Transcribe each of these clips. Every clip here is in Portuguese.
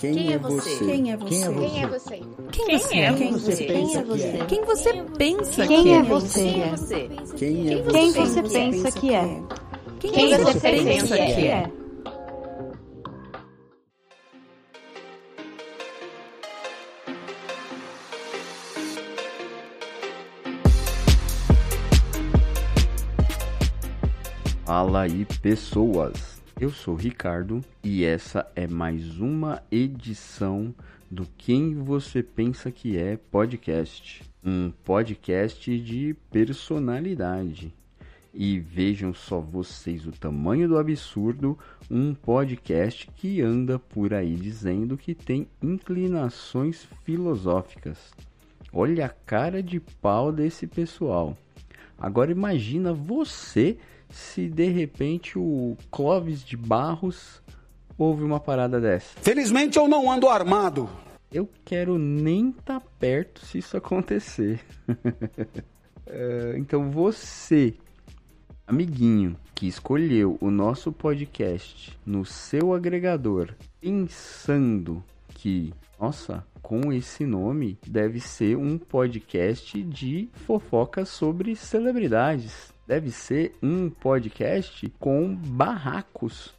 Quem é você? Quem é você? Quem é você? Quem você é? Quem você pensa que é? Quem você pensa que Quem é é? você? Quem é Quem você? você pensa que é? Quem você pensa que é? é? Fala aí, pessoas! Eu sou Ricardo e essa é mais uma edição do Quem Você Pensa Que É podcast. Um podcast de personalidade. E vejam só vocês o tamanho do absurdo, um podcast que anda por aí dizendo que tem inclinações filosóficas. Olha a cara de pau desse pessoal. Agora imagina você se de repente o Clóvis de Barros ouve uma parada dessa. Felizmente eu não ando armado. Eu quero nem estar perto se isso acontecer. É, então você, amiguinho, que escolheu o nosso podcast no seu agregador, pensando que, nossa, com esse nome deve ser um podcast de fofocas sobre celebridades. Deve ser um podcast com barracos.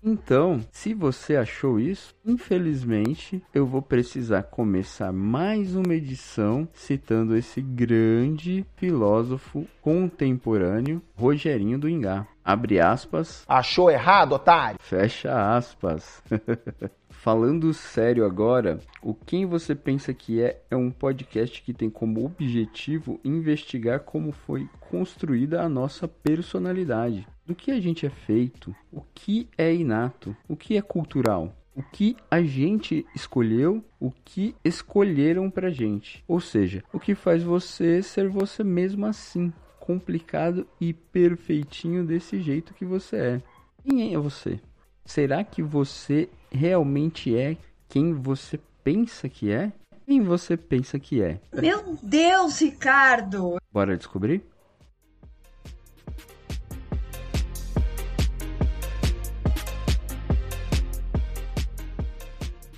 Então, se você achou isso, infelizmente eu vou precisar começar mais uma edição citando esse grande filósofo contemporâneo, Rogerinho do Ingá. Abre aspas, Achou errado, otário? fecha aspas. Falando sério agora, o Quem Você Pensa Que É é um podcast que tem como objetivo investigar como foi construída a nossa personalidade. Do que a gente é feito, o que é inato, o que é cultural, o que a gente escolheu, o que escolheram pra gente. Ou seja, o que faz você ser você mesmo assim, complicado e perfeitinho desse jeito que você é. Quem é você? Será que você realmente é quem você pensa que é? Quem você pensa que é? Meu Deus, Ricardo! Bora descobrir?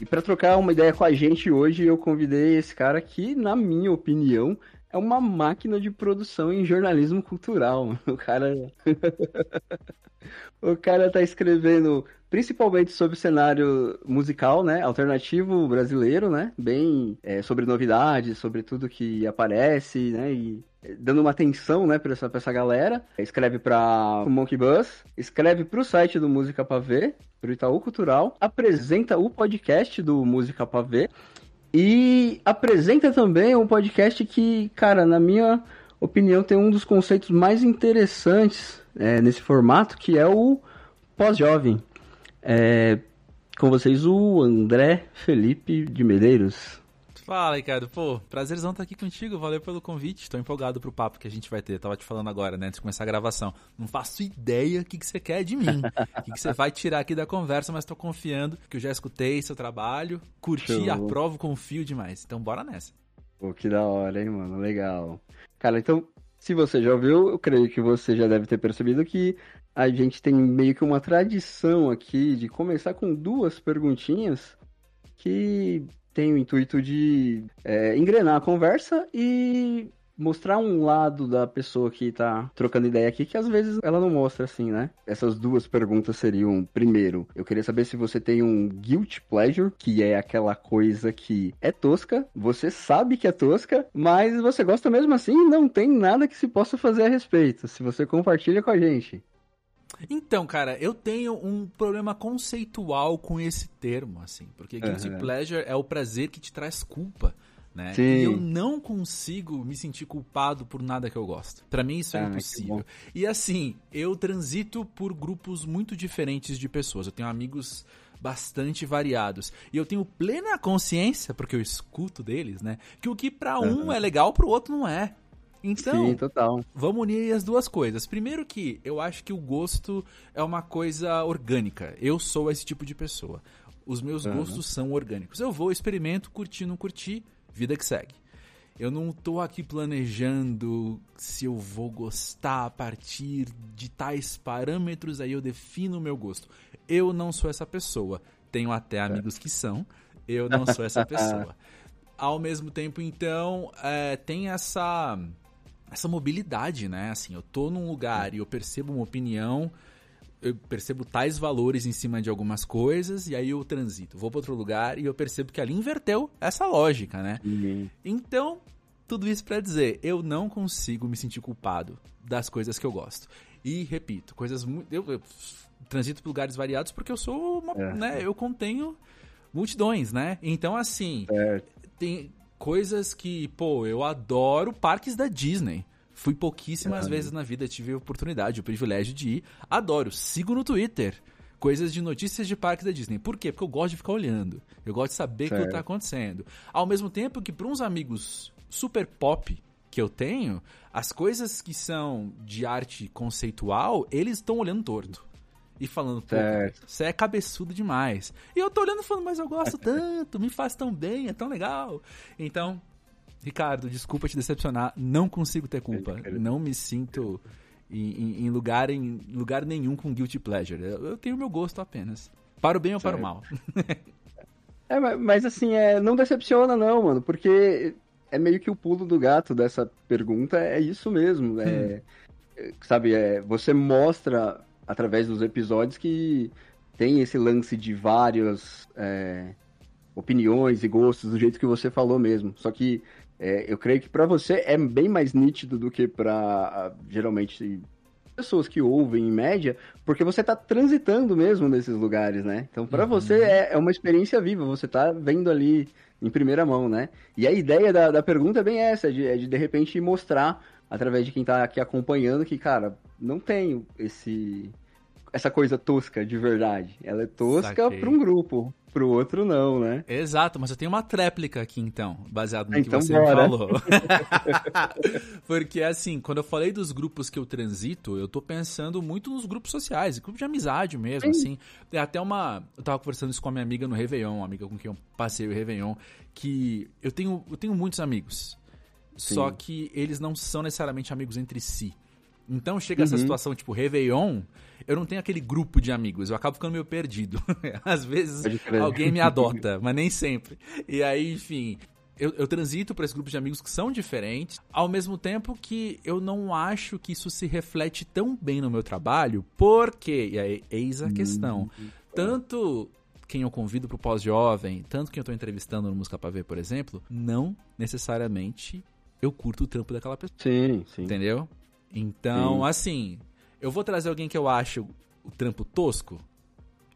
E para trocar uma ideia com a gente hoje, eu convidei esse cara que, na minha opinião, é uma máquina de produção em jornalismo cultural. O cara O cara tá escrevendo principalmente sobre o cenário musical, né? Alternativo brasileiro, né? Bem é, sobre novidades, sobre tudo que aparece, né? E é, dando uma atenção, né, pra essa, pra essa galera. Escreve pra Monkey Bus, escreve pro site do Música Pra Ver, pro Itaú Cultural, apresenta o podcast do Música Pra Ver e apresenta também um podcast que, cara, na minha opinião, tem um dos conceitos mais interessantes é, nesse formato, que é o pós-jovem. É, com vocês, o André Felipe de Medeiros. Fala, Ricardo. Pô, prazerzão estar aqui contigo. Valeu pelo convite. Tô empolgado pro papo que a gente vai ter. Tava te falando agora, né, antes de começar a gravação. Não faço ideia o que, que você quer de mim. O que, que você vai tirar aqui da conversa, mas tô confiando que eu já escutei seu trabalho, curti, Show. aprovo, confio demais. Então bora nessa. Pô, que da hora, hein, mano? Legal. Cara, então, se você já ouviu, eu creio que você já deve ter percebido que a gente tem meio que uma tradição aqui de começar com duas perguntinhas que tem o intuito de é, engrenar a conversa e mostrar um lado da pessoa que tá trocando ideia aqui que às vezes ela não mostra assim, né? Essas duas perguntas seriam: primeiro, eu queria saber se você tem um guilt pleasure, que é aquela coisa que é tosca, você sabe que é tosca, mas você gosta mesmo assim não tem nada que se possa fazer a respeito. Se você compartilha com a gente. Então, cara, eu tenho um problema conceitual com esse termo, assim, porque guilty Aham. pleasure é o prazer que te traz culpa, né? Sim. E eu não consigo me sentir culpado por nada que eu gosto. Pra mim isso é Ah, impossível. E assim, eu transito por grupos muito diferentes de pessoas. Eu tenho amigos bastante variados. E eu tenho plena consciência, porque eu escuto deles, né, que o que pra um Aham. é legal, pro outro não é. Então, Sim, total. Vamos unir as duas coisas. Primeiro que eu acho que o gosto é uma coisa orgânica. Eu sou esse tipo de pessoa. Os meus Aham. gostos são orgânicos. Eu vou, experimento, curti, não curti, vida que segue. Eu não tô aqui planejando se eu vou gostar a partir de tais parâmetros, aí eu defino o meu gosto. Eu não sou essa pessoa. Tenho até amigos que são. Eu não sou essa pessoa. Ao mesmo tempo, então, é, tem essa essa mobilidade, né? Assim, eu tô num lugar e eu percebo uma opinião, eu percebo tais valores em cima de algumas coisas, e aí eu transito. Vou para outro lugar e eu percebo que ali inverteu essa lógica, né? Uhum. Então, tudo isso para dizer, eu não consigo me sentir culpado das coisas que eu gosto. E, repito, coisas muito. Eu, eu transito por lugares variados porque eu sou uma, É. né? Eu contenho multidões, né? Então, assim, Certo. tem coisas que, pô, eu adoro parques da Disney. Fui pouquíssimas vezes na vida, tive a oportunidade, o privilégio de ir. Adoro. Sigo no Twitter. Coisas de notícias de parques da Disney. Por quê? Porque eu gosto de ficar olhando. Eu gosto de saber o que está acontecendo. Ao mesmo tempo que, para uns amigos super pop que eu tenho, as coisas que são de arte conceitual, eles estão olhando torto. E falando, pô, Certo. você é cabeçudo demais. E eu tô olhando e falando, mas eu gosto tanto, me faz tão bem, é tão legal. Então, Ricardo, desculpa te decepcionar, não consigo ter culpa. Não me sinto em, em- lugar, em lugar nenhum com guilty pleasure. Eu, tenho meu gosto apenas. Para o bem ou para o Certo. mal. É, mas, assim, é, não decepciona não, mano, porque é meio que o pulo do gato dessa pergunta é isso mesmo. É, é, sabe, é, você mostra através dos episódios que tem esse lance de várias é, opiniões e gostos do jeito que você falou mesmo. Só que é, eu creio que pra você é bem mais nítido do que pra geralmente pessoas que ouvem em média, porque você tá transitando mesmo nesses lugares, né? Então, pra Uhum. você é, é uma experiência viva, você tá vendo ali em primeira mão, né? E a ideia da, da pergunta é bem essa, é de, é de de repente mostrar, através de quem tá aqui acompanhando, que, cara, não tem esse essa coisa tosca de verdade. Ela é tosca Saquei. pra um grupo, pro outro não, né? Exato, mas eu tenho uma tréplica aqui então, baseado no Então que você bora. falou. Porque assim, quando eu falei dos grupos que eu transito, eu tô pensando muito nos grupos sociais, grupos de amizade mesmo, assim. Tem até uma. Eu tava conversando isso com a minha amiga no Réveillon, uma amiga com quem eu passei o Réveillon, que eu tenho, eu tenho muitos amigos. Só que eles não são necessariamente amigos entre si. Então chega essa Uhum. situação, tipo, Réveillon, eu não tenho aquele grupo de amigos, eu acabo ficando meio perdido. Às vezes alguém me adota, mas nem sempre. E aí, enfim, eu, eu transito para esse grupo de amigos que são diferentes, ao mesmo tempo que eu não acho que isso se reflete tão bem no meu trabalho, porque, e aí, eis a questão, tanto quem eu convido pro pós-jovem, tanto quem eu tô entrevistando no Música Pra Ver, por exemplo, não necessariamente eu curto o trampo daquela pessoa. Sim, sim. Entendeu? Então, Sim. assim, eu vou trazer alguém que eu acho o trampo tosco?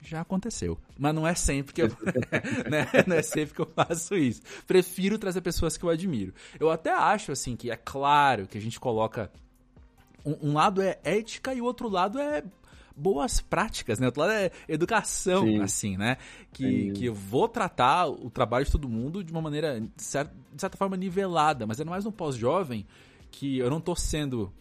Já aconteceu. Mas não é sempre que eu. né? Não é sempre que eu faço isso. Prefiro trazer pessoas que eu admiro. Eu até acho, assim, que é claro que a gente coloca. Um, um lado é ética e o outro lado é boas práticas, né? O outro lado é educação, Sim. assim, né? Que, Sim. que eu vou tratar o trabalho de todo mundo de uma maneira, de cer- de certa forma, nivelada. Mas é mais no pós-jovem que eu não tô sendo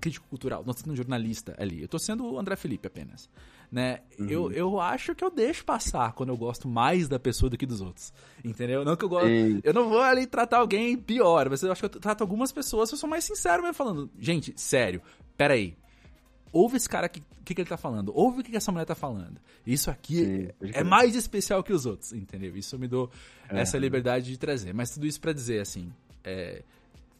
crítico cultural, não tô sendo jornalista ali. Eu tô sendo o André Felipe apenas. Né? Uhum. Eu, eu acho que eu deixo passar quando eu gosto mais da pessoa do que dos outros. Entendeu? Não que eu gosto. Eu não vou ali tratar alguém pior, mas eu acho que eu trato algumas pessoas, eu sou mais sincero mesmo falando. Gente, sério, peraí. Ouve esse cara, o que, que, ele tá falando? Ouve o que, que essa mulher tá falando. Isso aqui Sim, é crer. mais especial que os outros, entendeu? Isso me dou essa liberdade de trazer. Mas tudo isso pra dizer, assim, é,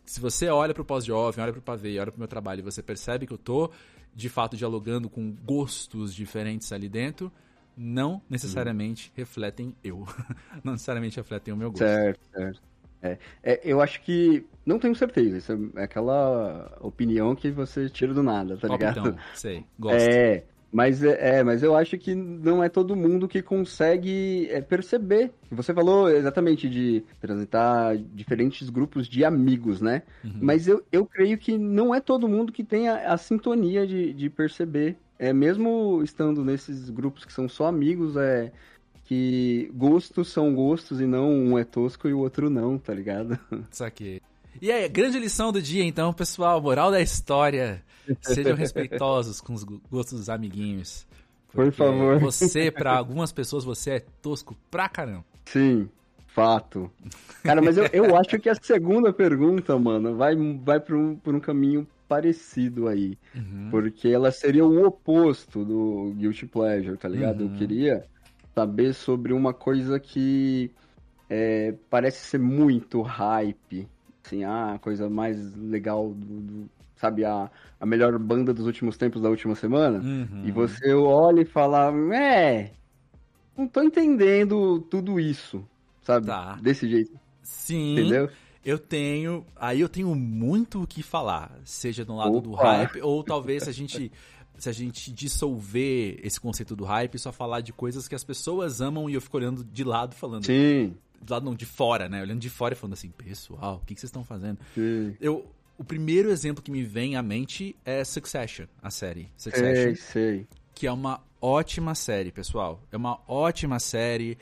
se você olha pro pós-jovem, olha pro pavê, olha pro meu trabalho e você percebe que eu tô, de fato, dialogando com gostos diferentes ali dentro, não necessariamente refletem eu. não necessariamente refletem o meu gosto. Certo, certo. É, é, eu acho que. Não tenho certeza. Isso é aquela opinião que você tira do nada, tá ligado? Palpitão, sei, gosto. É, mas é, é, mas eu acho que não é todo mundo que consegue é, perceber. Você falou exatamente de transitar diferentes grupos de amigos, né? Uhum. Mas eu, eu creio que não é todo mundo que tem a, a sintonia de, de perceber. É, mesmo estando nesses grupos que são só amigos, é que gostos são gostos e não um é tosco e o outro não, tá ligado? Saquei. E aí, grande lição do dia, então, pessoal. Moral da história. Sejam respeitosos com os go- gostos dos amiguinhos. Por favor. Você, pra algumas pessoas, você é tosco pra caramba. Sim, fato. Cara, mas eu, eu acho que a segunda pergunta, mano, vai, vai por, um, por um caminho parecido aí. Uhum. Porque ela seria o oposto do Guilty Pleasure, tá ligado? Uhum. Eu queria saber sobre uma coisa que é, parece ser muito hype. Assim, ah, a coisa mais legal do, do- sabe, a, a melhor banda dos últimos tempos da última semana. Uhum. E você olha e fala, é, não tô entendendo tudo isso, sabe? Tá. Desse jeito, Sim. entendeu? Eu tenho. Aí eu tenho muito o que falar. Seja do lado do Opa. hype, ou talvez se a gente. Se a gente dissolver esse conceito do hype e só falar de coisas que as pessoas amam e eu fico olhando de lado falando. Sim, Do lado não, de fora, né? Olhando de fora e falando assim, pessoal, o que, que vocês estão fazendo? sim. Eu, o primeiro exemplo que me vem à mente é Succession, a série. Sei, Succession. sei. que é uma ótima série, pessoal. É uma ótima série.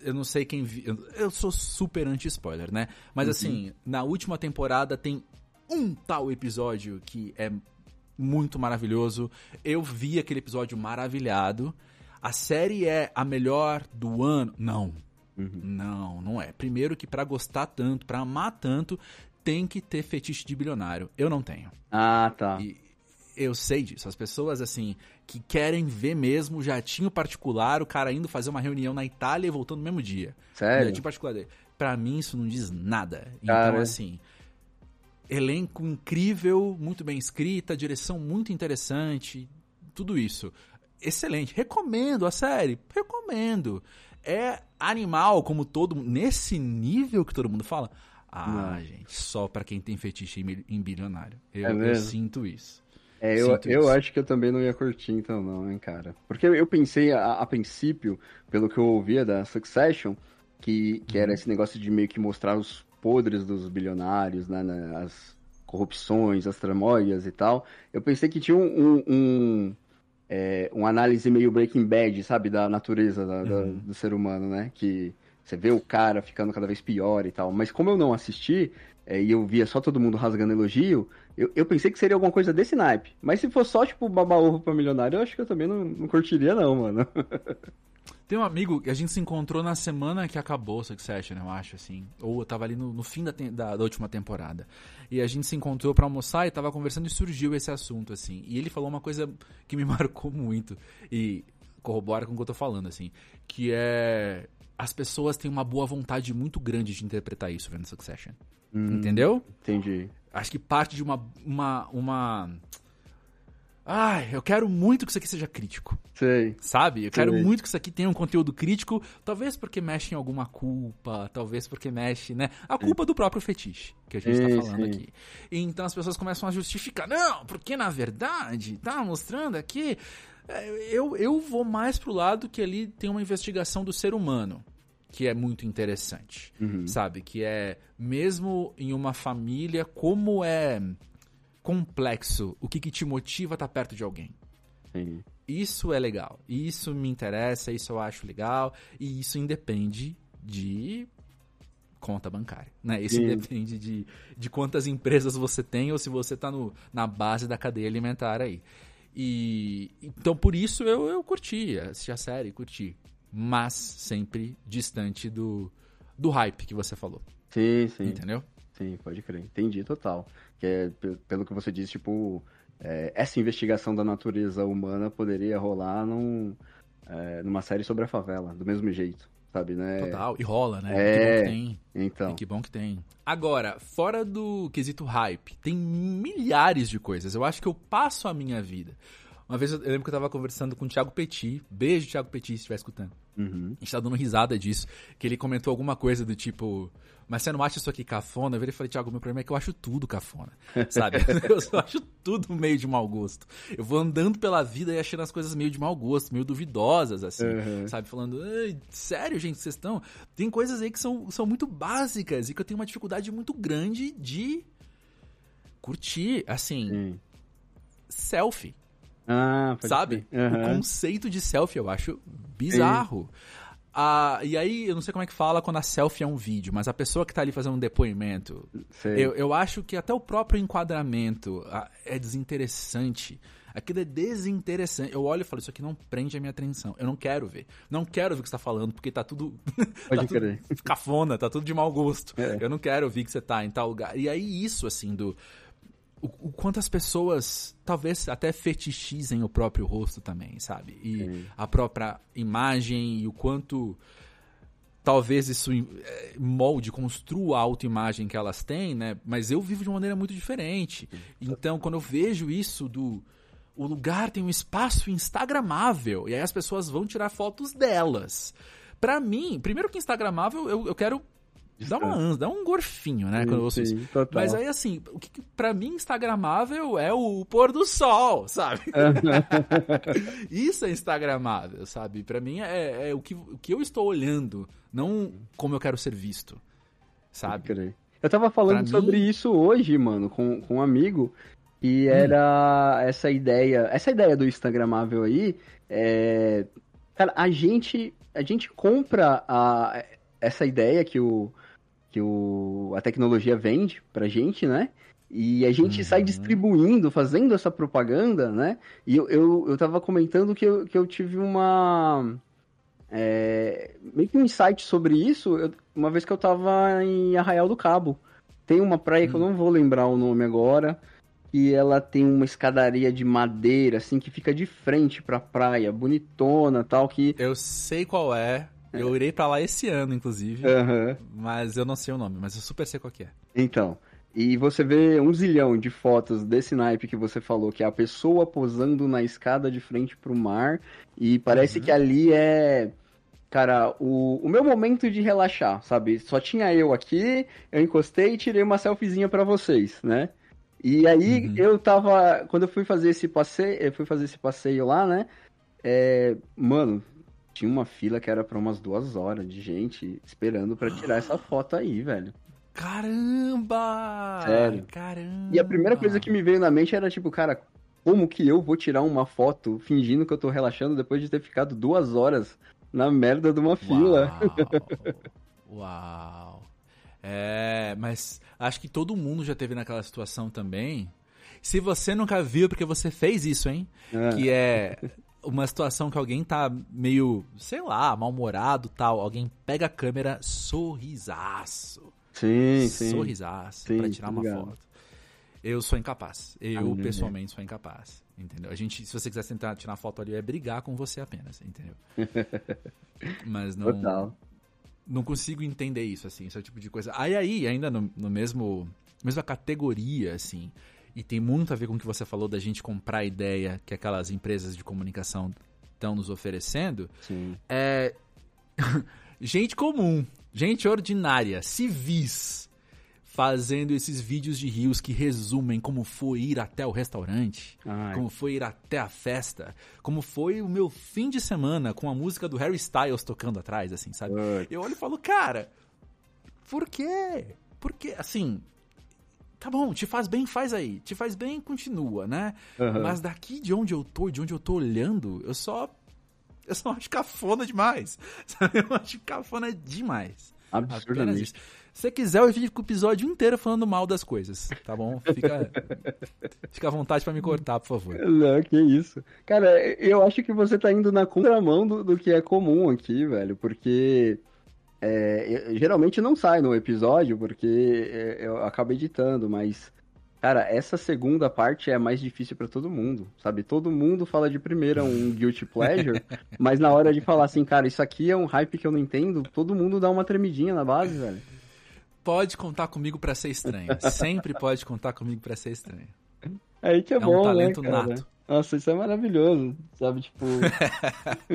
Eu não sei quem viu. Eu, eu sou super anti-spoiler, né? Mas assim, na última temporada tem um tal episódio que é muito maravilhoso. Eu vi aquele episódio maravilhado. A série é a melhor do ano? Não. Não, não é. Primeiro que pra gostar tanto, pra amar tanto, tem que ter fetiche de bilionário. Eu não tenho. Ah, tá. E eu sei disso. As pessoas, assim, que querem ver mesmo o jatinho particular, o cara indo fazer uma reunião na Itália e voltando no mesmo dia. O Sério? jatinho particular dele. Pra mim, isso não diz nada. Então, Cara. assim, elenco incrível, muito bem escrita, direção muito interessante, tudo isso. Excelente. Recomendo a série. Recomendo. É animal, como todo Nesse nível que todo mundo fala. Ah, Não. gente, só pra quem tem fetiche em bilionário. Eu, É eu sinto isso. É, eu, Sinto eu isso. acho que eu também não ia curtir, então, não, hein, cara. Porque eu pensei, a, a princípio, pelo que eu ouvia da Succession, que, que Uhum. era esse negócio de meio que mostrar os podres dos bilionários, né, né, as corrupções, as tramóias e tal. Eu pensei que tinha um, um, um, é, uma análise meio Breaking Bad, sabe, da natureza da- da- Uhum. do ser humano, né, que você vê o cara ficando cada vez pior e tal. Mas como eu não assisti, é, e eu via só todo mundo rasgando elogio, eu, eu pensei que seria alguma coisa desse naipe. Mas se for só, tipo, babar ovo pra milionário, eu acho que eu também não, não curtiria, não, mano. Tem um amigo que a gente se encontrou na semana que acabou Succession, eu acho, assim. Ou eu tava ali no, no fim da, da, da última temporada. E a gente se encontrou pra almoçar e tava conversando e surgiu esse assunto, assim. E ele falou uma coisa que me marcou muito. E corrobora com o que eu tô falando, assim. Que é. As pessoas têm uma boa vontade muito grande de interpretar isso vendo Succession. Entendeu? Entendi. Acho que parte de uma. uma. uma. Ai, eu quero muito que isso aqui seja crítico Sei. sabe? Eu quero muito que isso aqui tenha um conteúdo crítico, talvez porque mexe em alguma culpa, talvez porque mexe, né? A culpa do próprio fetiche que a gente Sim, tá falando sim. aqui. Então as pessoas começam a justificar, não, porque na verdade, tá mostrando aqui. É, Eu, eu vou mais pro lado que ali tem uma investigação do ser humano. Que é muito interessante, Uhum. sabe? Que é, mesmo em uma família, como é complexo o que, que te motiva a estar perto de alguém. Sim. Isso é legal. Isso me interessa, isso eu acho legal. E isso independe de conta bancária, né? Isso Sim. independe de, de quantas empresas você tem ou se você tá no, na base da cadeia alimentar aí. E então por isso eu, eu curti, assisti a série, curti. Mas sempre distante do, do hype que você falou, Sim, sim. entendeu? Sim, pode crer. Entendi, total. Que é, pe- pelo que você disse, tipo, é, essa investigação da natureza humana poderia rolar num, é, numa série sobre a favela, do mesmo jeito, sabe, né? Total. E rola, né? É. Que bom que tem. Então, E que bom que tem. Agora, fora do quesito hype, tem milhares de coisas. Eu acho que eu passo a minha vida. Uma vez eu eu lembro que eu tava conversando com o Thiago Petit. Beijo, Thiago Petit, se estiver escutando. Uhum. A gente tá dando risada disso. Que ele comentou alguma coisa do tipo. Mas você não acha isso aqui cafona? Eu virei e falei, Thiago, meu problema é que eu acho tudo cafona. Sabe? eu só acho tudo meio de mau gosto. Eu vou andando pela vida e achando as coisas meio de mau gosto, meio duvidosas, assim. Uhum. Sabe? Falando, "Ai, sério, gente, vocês estão. Tem coisas aí que são, são muito básicas e que eu tenho uma dificuldade muito grande de curtir. Assim, Sim. selfie. Ah, Sabe? crer. O conceito de selfie eu acho bizarro. Ah, e aí, eu não sei como é que fala quando a selfie é um vídeo, mas a pessoa que tá ali fazendo um depoimento, eu, eu acho que até o próprio enquadramento ah, é desinteressante. Aquilo é desinteressante. Eu olho e falo, isso aqui não prende a minha atenção. Eu não quero ver. Não quero ver o que você tá falando, porque tá tudo. Pode tá crer. tudo cafona, tá tudo de mau gosto. É. Eu não quero ouvir que você tá em tal lugar. E aí, isso, assim, do. O, o quanto as pessoas talvez até fetichizem o próprio rosto também, sabe? E Sim. a própria imagem e o quanto talvez isso eh, molde, construa a autoimagem que elas têm, né? Mas eu vivo de uma maneira muito diferente. Então, quando eu vejo isso do o lugar tem um espaço instagramável e aí as pessoas vão tirar fotos delas. Pra mim, primeiro que instagramável, eu, eu quero dar uma ânsia, dar um gorfinho, né, quando eu ouço isso. Sim. Mas aí, assim, o que pra mim instagramável é o pôr do sol, sabe? Isso é instagramável, sabe? Pra mim é, é o, que, o que eu estou olhando, não como eu quero ser visto, sabe? crer. Eu tava falando Pra sobre mim- isso hoje, mano, com, com um amigo. E era essa ideia. Essa ideia do Instagramável aí. É, cara, a gente. A gente compra a, essa ideia que, o, que o, a tecnologia vende pra gente, né? E a gente sai distribuindo, fazendo essa propaganda, né? E eu, eu, eu tava comentando que eu, que eu tive uma. é, meio que um insight sobre isso, eu- uma vez que eu tava em Arraial do Cabo. Tem uma praia que eu não vou lembrar o nome agora, e ela tem uma escadaria de madeira, assim, que fica de frente pra praia, bonitona tal, que... Eu sei qual é. Eu irei pra lá esse ano, inclusive. Aham. Mas eu não sei o nome, mas eu super sei qual que é. Então, e você vê um zilhão de fotos desse naipe que você falou, que é a pessoa posando na escada de frente pro mar, e parece que ali é, cara, o, o meu momento de relaxar, sabe? Só tinha eu aqui, eu encostei e tirei uma selfiezinha pra vocês, né? E aí Uhum. eu tava, quando eu fui fazer esse passeio, eu fui fazer esse passeio lá, né? É, mano, tinha uma fila que era pra umas duas horas de gente esperando pra tirar essa foto aí, velho. Caramba! Sério. Caramba! E a primeira coisa que me veio na mente era tipo, cara, como que eu vou tirar uma foto fingindo que eu tô relaxando depois de ter ficado duas horas na merda de uma fila? Uau! Uau! É, mas acho que todo mundo já teve naquela situação também. Se você nunca viu, é porque você fez isso, hein? Ah. Que é uma situação que alguém tá meio, sei lá, mal-humorado tal. Alguém pega a câmera, sorrisaço. Sim, sim. Sorrisaço Sim, pra tirar uma ligado. foto. Eu sou incapaz. Eu, Ah, pessoalmente, sou incapaz. Entendeu? A gente, se você quiser tentar tirar foto ali, é brigar com você apenas, entendeu? Mas não Total. não consigo entender isso, assim, esse tipo de coisa. Aí, aí ainda no, no mesmo, mesma categoria, assim, e tem muito a ver com o que você falou da gente comprar a ideia que aquelas empresas de comunicação estão nos oferecendo, Sim. é gente comum, gente ordinária, civis, fazendo esses vídeos de rios que resumem como foi ir até o restaurante, Ai. como foi ir até a festa, como foi o meu fim de semana com a música do Harry Styles tocando atrás, assim, sabe? Putz. Eu olho e falo, cara, por quê? Porque, assim, tá bom, te faz bem, faz aí. Te faz bem, continua, né? Aham. Mas daqui de onde eu tô, de onde eu tô olhando, eu só. Eu só acho cafona demais. Sabe? Eu acho cafona demais. Absurdamente. Se você quiser, eu fico o episódio inteiro falando mal das coisas, tá bom? Fica, fica à vontade pra me cortar, por favor. Não, que isso. Cara, eu acho que você tá indo na contramão do, do que é comum aqui, velho, porque é, eu- geralmente não sai no episódio, porque é, eu acabo editando, mas, cara, essa segunda parte é a mais difícil pra todo mundo, sabe? Todo mundo fala de primeira um guilty pleasure, mas na hora de falar assim, cara, isso aqui é um hype que eu não entendo, todo mundo dá uma tremidinha na base, velho. Pode contar comigo pra ser estranho. Sempre pode contar comigo pra ser estranho. Aí que é, É um bom, talento né, cara? nato. Nossa, isso é maravilhoso, sabe? Tipo.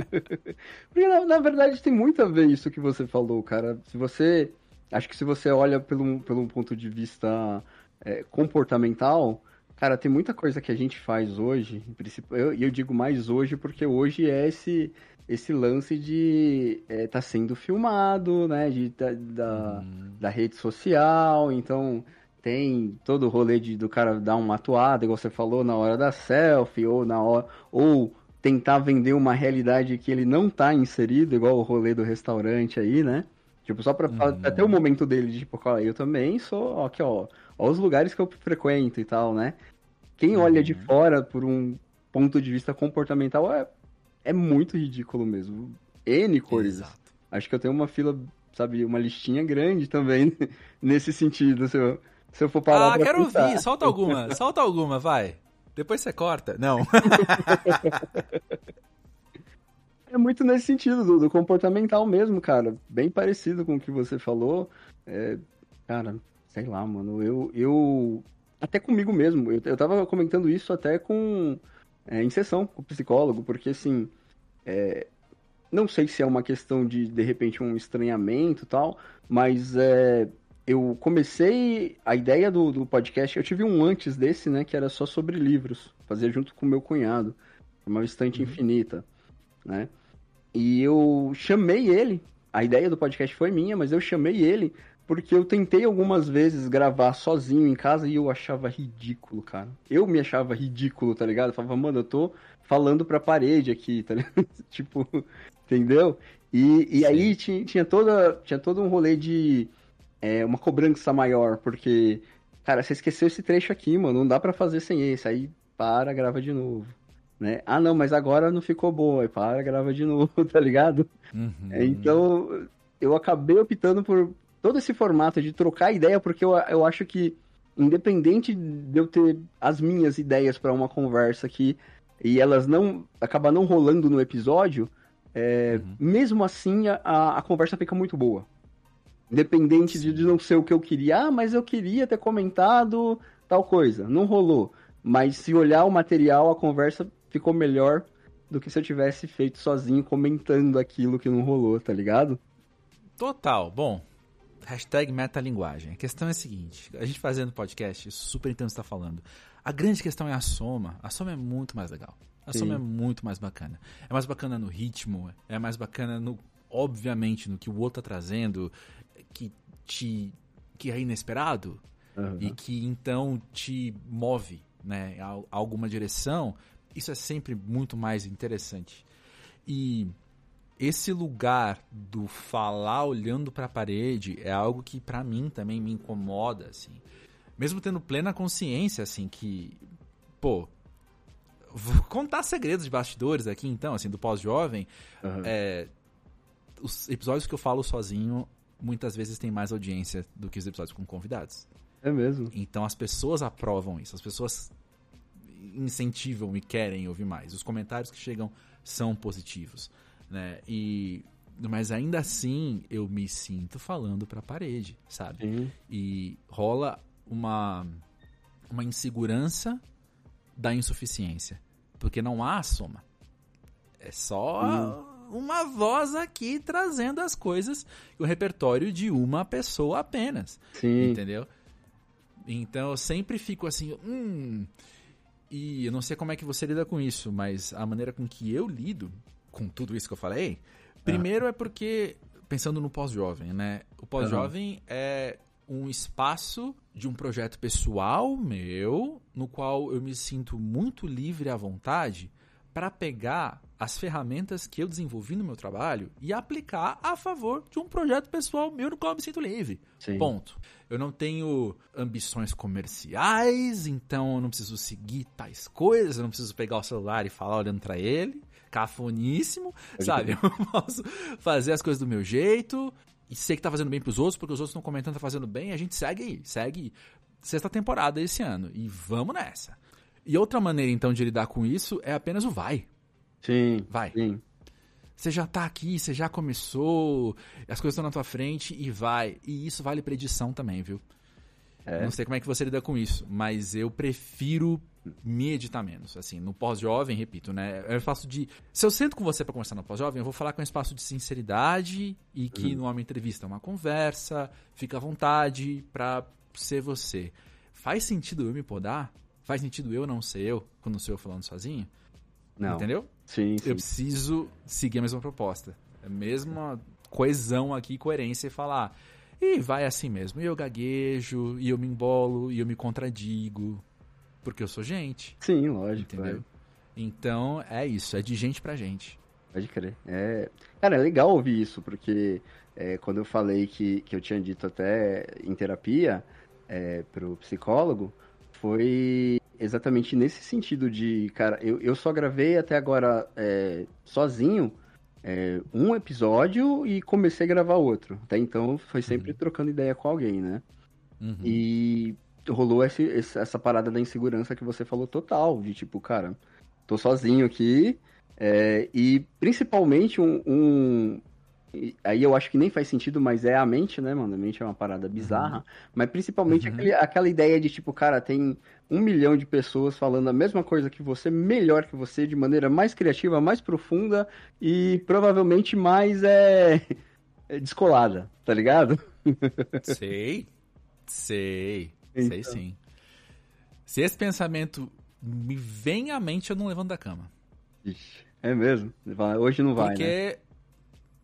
Porque na, na verdade tem muito a ver isso que você falou, cara. Se você. Acho que se você olha pelo, pelo ponto de vista é, comportamental, cara, tem muita coisa que a gente faz hoje. em princípio- Eu, e eu digo mais hoje porque hoje é esse, esse lance de é, tá sendo filmado, né? De, da, da, da rede social, então tem todo o rolê de, do cara dar uma atuada, igual você falou, na hora da selfie, ou na hora. Ou tentar vender uma realidade que ele não tá inserido, igual o rolê do restaurante aí, né? Tipo, só pra, pra ter o momento dele de, tipo, eu também sou, ó, aqui, ó, ó os lugares que eu frequento e tal, né? Quem olha de fora por um, ponto de vista comportamental, é, é muito ridículo mesmo. N coisas. Exato. Acho que eu tenho uma fila, sabe, uma listinha grande também nesse sentido, se eu, se eu for parar Ah, quero ouvir. Solta alguma. Solta alguma, vai. Depois você corta. Não. É muito nesse sentido, do, do comportamental mesmo, cara. Bem parecido com o que você falou. É, cara, sei lá, mano. Eu. eu até comigo mesmo. Eu, eu tava comentando isso até com. É, em sessão com o psicólogo, porque assim. é, não sei se é uma questão de, de repente, um estranhamento e tal, mas é, eu comecei a ideia do, do podcast. Eu tive um antes desse, né, que era só sobre livros. Fazia junto com o meu cunhado. Uma estante infinita, né? E eu chamei ele. A ideia do podcast foi minha, mas eu chamei ele porque eu tentei algumas vezes gravar sozinho em casa e eu achava ridículo, cara. Eu me achava ridículo, tá ligado? Eu falava, mano, eu tô falando pra parede aqui, tá ligado? tipo, entendeu? E, e aí tinha, tinha, toda, tinha todo um rolê de é, uma cobrança maior, porque, cara, você esqueceu esse trecho aqui, mano, não dá pra fazer sem esse. Aí para, grava de novo. Né? Ah, não, mas agora não ficou boa. Aí para, grava de novo, tá ligado? Uhum. É, Então, eu acabei optando por todo esse formato de trocar ideia, porque eu, eu acho que, independente de eu ter as minhas ideias para uma conversa aqui e elas não acabar não rolando no episódio, é, mesmo assim a, a conversa fica muito boa. Independente de, não ser o que eu queria. Ah, mas eu queria ter comentado tal coisa. Não rolou. Mas se olhar o material, a conversa ficou melhor do que se eu tivesse feito sozinho comentando aquilo que não rolou, tá ligado? Total. Bom, hashtag metalinguagem. A questão é a seguinte: a gente fazendo podcast, super entendo o que você está falando. A grande questão é a soma. A soma é muito mais legal. A Sim. soma é muito mais bacana. É mais bacana no ritmo, é mais bacana no. Obviamente, no que o outro tá trazendo, que te. que é inesperado Aham. e que então te move, né, a, a alguma direção. Isso é sempre muito mais interessante. E esse lugar do falar olhando para a parede é algo que para mim também me incomoda, assim. Mesmo tendo plena consciência, assim, que, pô, vou contar segredos de bastidores aqui, então, assim, do pós-jovem. Aham. É, os episódios que eu falo sozinho muitas vezes têm mais audiência do que os episódios com convidados. É mesmo. Então as pessoas aprovam isso, as pessoas incentivam e querem ouvir mais. Os comentários que chegam são positivos, né? E mas ainda assim eu me sinto falando para a parede, sabe? Sim. E rola uma uma insegurança da insuficiência, porque não há soma. É só uma voz aqui trazendo as coisas, o repertório de uma pessoa apenas. Sim. Entendeu? Então eu sempre fico assim, hum. E eu não sei como é que você lida com isso, mas a maneira com que eu lido com tudo isso que eu falei, primeiro é porque, pensando no pós-jovem, né? O pós-jovem é um espaço de um projeto pessoal meu, no qual eu me sinto muito livre à vontade para pegar as ferramentas que eu desenvolvi no meu trabalho e aplicar a favor de um projeto pessoal meu no qual eu me sinto livre. Sim. Ponto. Eu não tenho ambições comerciais, então eu não preciso seguir tais coisas, eu não preciso pegar o celular e falar olhando pra ele, cafoníssimo, sabe? Eu posso fazer as coisas do meu jeito e sei que tá fazendo bem pros outros, porque os outros estão comentando que tá fazendo bem, a gente segue aí, segue sexta temporada esse ano e vamos nessa. E outra maneira então de lidar com isso é apenas o vai. Sim. Vai. Sim. Você já tá aqui, você já começou, as coisas estão na tua frente e vai. E isso vale pra edição também, viu? É. Não sei como é que você lida com isso, mas eu prefiro me editar menos. Assim, no pós-jovem, repito, né? É um espaço de. Se eu sento com você pra conversar no pós-jovem, eu vou falar com um espaço de sinceridade e que não é uma entrevista, é uma conversa, fica à vontade pra ser você. Faz sentido eu me podar? Faz sentido eu não ser eu, quando sou eu falando sozinho? Não. Entendeu? Sim, sim. Eu preciso seguir a mesma proposta. É a mesma coesão aqui, coerência e falar. E vai assim mesmo. E eu gaguejo, e eu me embolo, e eu me contradigo. Porque eu sou gente, Sim, lógico. entendeu? é. Então é isso, é de gente pra gente. Pode crer. É... Cara, é legal ouvir isso, porque é, quando eu falei que, que eu tinha dito até em terapia é, pro psicólogo, foi exatamente nesse sentido de, cara, eu, eu só gravei até agora é, sozinho é, um episódio e comecei a gravar outro. Até então foi sempre trocando ideia com alguém, né? Uhum. E rolou esse, essa parada da insegurança que você falou total, de tipo, cara, tô sozinho aqui, é, e principalmente um, um- Aí eu acho que nem faz sentido, mas é a mente, né, mano? A mente é uma parada bizarra. Mas principalmente Uhum. aquele- aquela ideia de, tipo, cara, tem um milhão de pessoas falando a mesma coisa que você, melhor que você, de maneira mais criativa, mais profunda e provavelmente mais é, é descolada, tá ligado? Sei. Sei. Sei Então. sim. Se esse pensamento me vem à mente, eu não levanto da cama. Ixi, é mesmo? Hoje não vai, porque. né?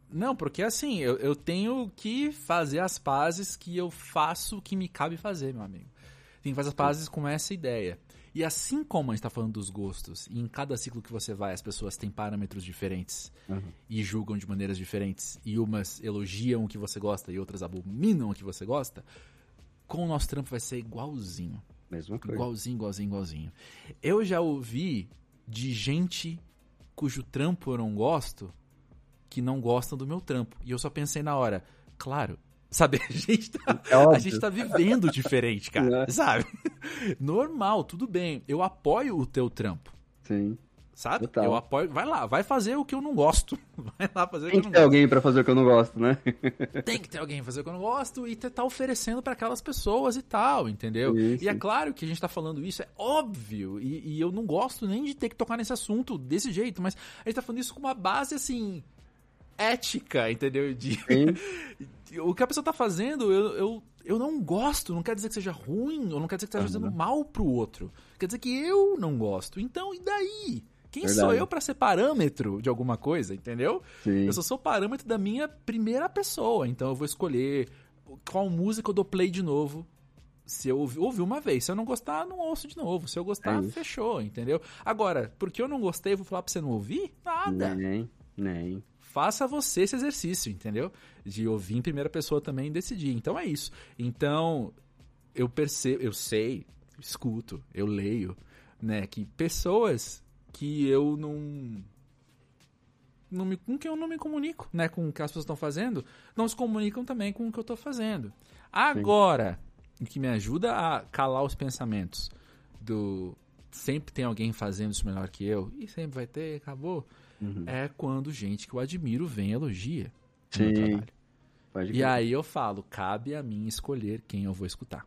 Não, porque assim, eu, eu tenho que fazer as pazes que eu faço o que me cabe fazer, meu amigo. Tem que fazer as pazes com essa ideia. E assim como a gente tá falando dos gostos, e em cada ciclo que você vai, as pessoas têm parâmetros diferentes Uhum. e julgam de maneiras diferentes, e umas elogiam o que você gosta e outras abominam o que você gosta, com o nosso trampo vai ser igualzinho. Mesma coisa. Igualzinho, igualzinho, igualzinho. Eu já ouvi de gente cujo trampo eu não gosto que não gostam do meu trampo. E eu só pensei na hora, claro, sabe? A gente tá, É a gente tá vivendo diferente, cara, É. sabe? Normal, tudo bem. Eu apoio o teu trampo, Sim. sabe? Total. Eu apoio. Vai lá, vai fazer o que eu não gosto. Vai lá fazer o que Tem eu que não ter gosto. alguém pra fazer o que eu não gosto, né? Tem que ter alguém fazer o que eu não gosto e tá tá oferecendo pra aquelas pessoas e tal, entendeu? Sim, E é claro que a gente tá falando isso, é óbvio, e, e eu não gosto nem de ter que tocar nesse assunto desse jeito, mas a gente tá falando isso com uma base, assim, ética, entendeu? De, o que a pessoa tá fazendo, eu, eu, eu não gosto, não quer dizer que seja ruim, ou não quer dizer que esteja fazendo mal pro outro. Quer dizer que eu não gosto. Então, e daí? Quem sou Verdade. eu pra ser parâmetro de alguma coisa, entendeu? Sim. Eu só sou parâmetro da minha primeira pessoa, então eu vou escolher qual música eu dou play de novo. Se eu ouvi, ouvi uma vez, se eu não gostar, não ouço de novo. Se eu gostar, É fechou, entendeu? Agora, porque eu não gostei, vou falar pra você não ouvir? Nada. Nem, nem. Faça você esse exercício, entendeu? De ouvir em primeira pessoa também e decidir. Então é isso. Então, eu percebo, eu sei, escuto, eu leio, né, que pessoas que eu não não me, com quem eu não me comunico, né, com o que as pessoas estão fazendo, não se comunicam também com o que eu estou fazendo. Agora, o que me ajuda a calar os pensamentos do sempre tem alguém fazendo isso melhor que eu e sempre vai ter, acabou, é quando gente que eu admiro vem e elogia Sim. trabalho. Pode E aí eu falo, cabe a mim escolher quem eu vou escutar.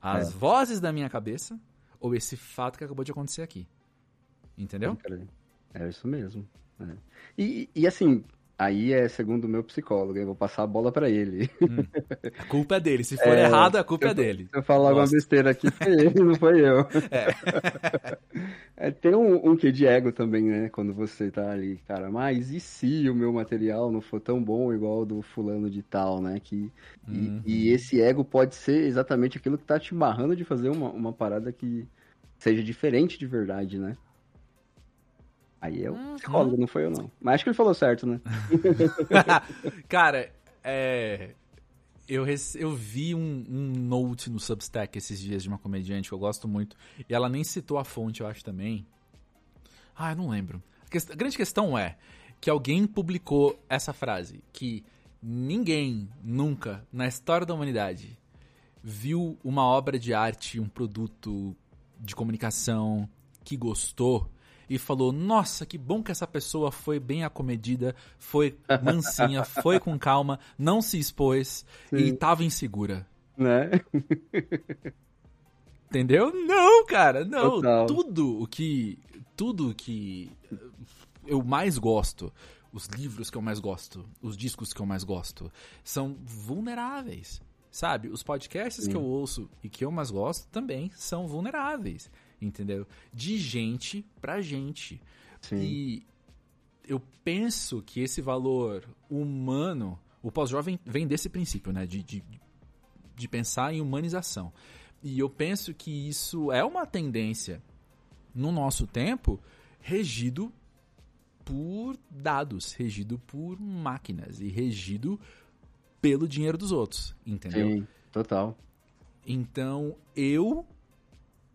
As É. vozes da minha cabeça ou esse fato que acabou de acontecer aqui. Entendeu? É isso mesmo. é. E, e assim, aí é segundo o meu psicólogo, eu vou passar a bola pra ele. A culpa é dele. Se for É, errado, a culpa eu- é dele. Se eu falar alguma besteira aqui, foi ele, não foi eu. É, tem um, um quê de ego também, né? Quando você tá ali, cara, mas e se o meu material não for tão bom igual o do fulano de tal, né? Que, e, Uhum. e esse ego pode ser exatamente aquilo que tá te barrando de fazer uma, uma parada que seja diferente de verdade, né? Aí é o Uhum. psicólogo, não foi eu não. Mas acho que ele falou certo, né? Cara, é. Eu, rece- eu vi um, um note no Substack esses dias de uma comediante que eu gosto muito. E ela nem citou a fonte, eu acho também. Ah, eu não lembro. A, quest- a grande questão é que alguém publicou essa frase: que ninguém nunca na história da humanidade viu uma obra de arte, um produto de comunicação que gostou e falou: Nossa, que bom que essa pessoa foi bem acomedida, foi mansinha, foi com calma, não se expôs e tava insegura. Né? Entendeu? Não, cara, não. Total. Tudo o que. Tudo que eu mais gosto, os livros que eu mais gosto, os discos que eu mais gosto, são vulneráveis. Sabe? Os podcasts que eu ouço e que eu mais gosto também são vulneráveis. Entendeu? De gente pra gente. Sim. E eu penso que esse valor humano, o pós-jovem vem desse princípio, né? De, de, de pensar em humanização. E eu penso que isso é uma tendência no nosso tempo regido por dados, regido por máquinas e regido pelo dinheiro dos outros, entendeu? Sim, total. Então eu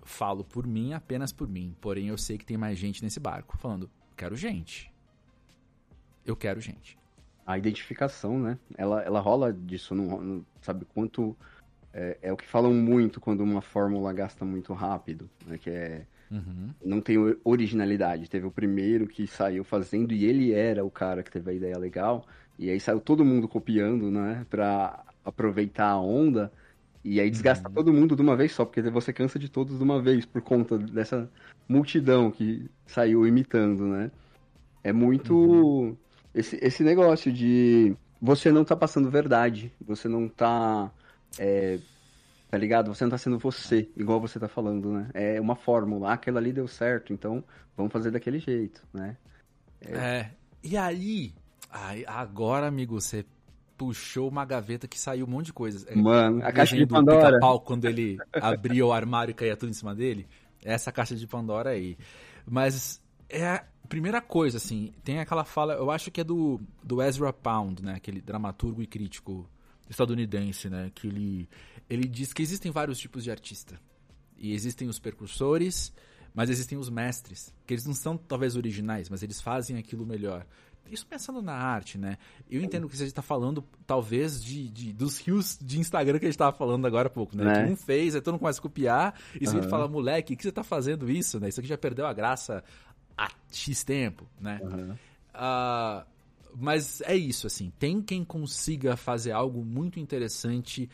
falo por mim, apenas por mim. Porém, eu sei que tem mais gente nesse barco falando, quero gente. Eu quero gente. A identificação, né? Ela, ela rola disso, não, não- sabe quanto. É, é o que falam muito quando uma fórmula gasta muito rápido, né? Que é. Uhum. Não tem originalidade. Teve o primeiro que saiu fazendo e ele era o cara que teve a ideia legal. E aí saiu todo mundo copiando, né? Pra aproveitar a onda. E aí desgasta todo mundo de uma vez só, porque você cansa de todos de uma vez por conta dessa multidão que saiu imitando, né? É muito esse, esse negócio de você não tá passando verdade, você não tá. é, tá ligado? Você não tá sendo você, igual você tá falando, né? É uma fórmula, ah, aquela ali deu certo, então vamos fazer daquele jeito, né? É. E aí, ai, agora, amigo, você puxou uma gaveta que saiu um monte de coisas. É, Mano, a caixa de do Pandora. pica-pau, quando ele abria o armário e caía tudo em cima dele. Essa caixa de Pandora aí. Mas é a primeira coisa, assim, tem aquela fala, eu acho que é do, do Ezra Pound, né? Aquele dramaturgo e crítico estadunidense, né? Que ele, ele diz que existem vários tipos de artista. E existem os percursores, mas existem os mestres. Que eles não são talvez originais, mas eles fazem aquilo melhor. Isso pensando na arte, né? Eu entendo que você está falando, talvez, de, de- dos rios de Instagram que a gente estava falando agora há pouco, né? Né? Que um fez, aí todo mundo começa a copiar, e você Aham. fala, moleque, o que você está fazendo isso, né? Isso aqui já perdeu a graça há X tempo, né? Aham. Ah, mas é isso, assim. Tem quem consiga fazer algo muito interessante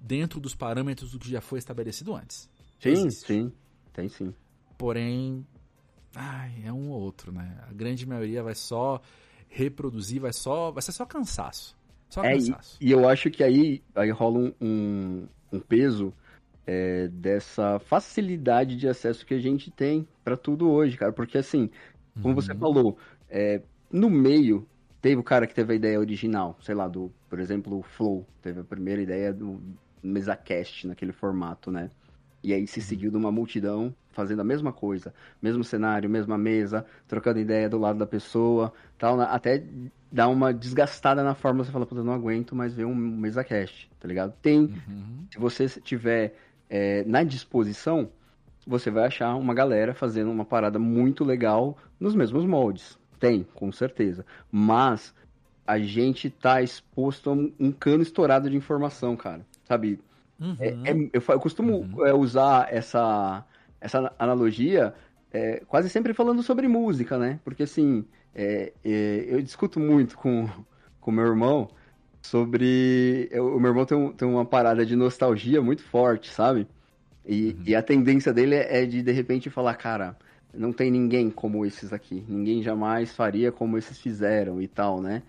dentro dos parâmetros do que já foi estabelecido antes. Sim, Existe. sim, tem sim. Porém, ai, é um ou outro, né? A grande maioria vai só reproduzir, vai só, vai ser só cansaço. Só É, e, cansaço. e eu acho que aí, aí rola um, um, um peso é, dessa facilidade de acesso que a gente tem pra tudo hoje, cara. Porque assim, como você Uhum. falou, é, no meio teve o cara que teve a ideia original, sei lá, do, por exemplo, o Flow, teve a primeira ideia do MesaCast naquele formato, né? E aí se seguiu de uma multidão fazendo a mesma coisa, mesmo cenário, mesma mesa, trocando ideia do lado da pessoa, tal, até dá uma desgastada na forma, você fala, puta, eu não aguento mais ver um MesaCast, tá ligado? Tem, Uhum. se você tiver é, na disposição, você vai achar uma galera fazendo uma parada muito legal nos mesmos moldes. Tem, com certeza. Mas a gente tá exposto a um, um cano estourado de informação, cara. Sabe? Uhum. É- é- eu, fa- eu costumo é, usar essa, essa analogia é, quase sempre falando sobre música, né? Porque assim, é, é, eu discuto muito com o meu irmão sobre. eu- o meu irmão tem, um- tem uma parada de nostalgia muito forte, sabe? E, e a tendência dele é de, de repente, falar, cara, não tem ninguém como esses aqui. Ninguém jamais faria como esses fizeram e tal, né?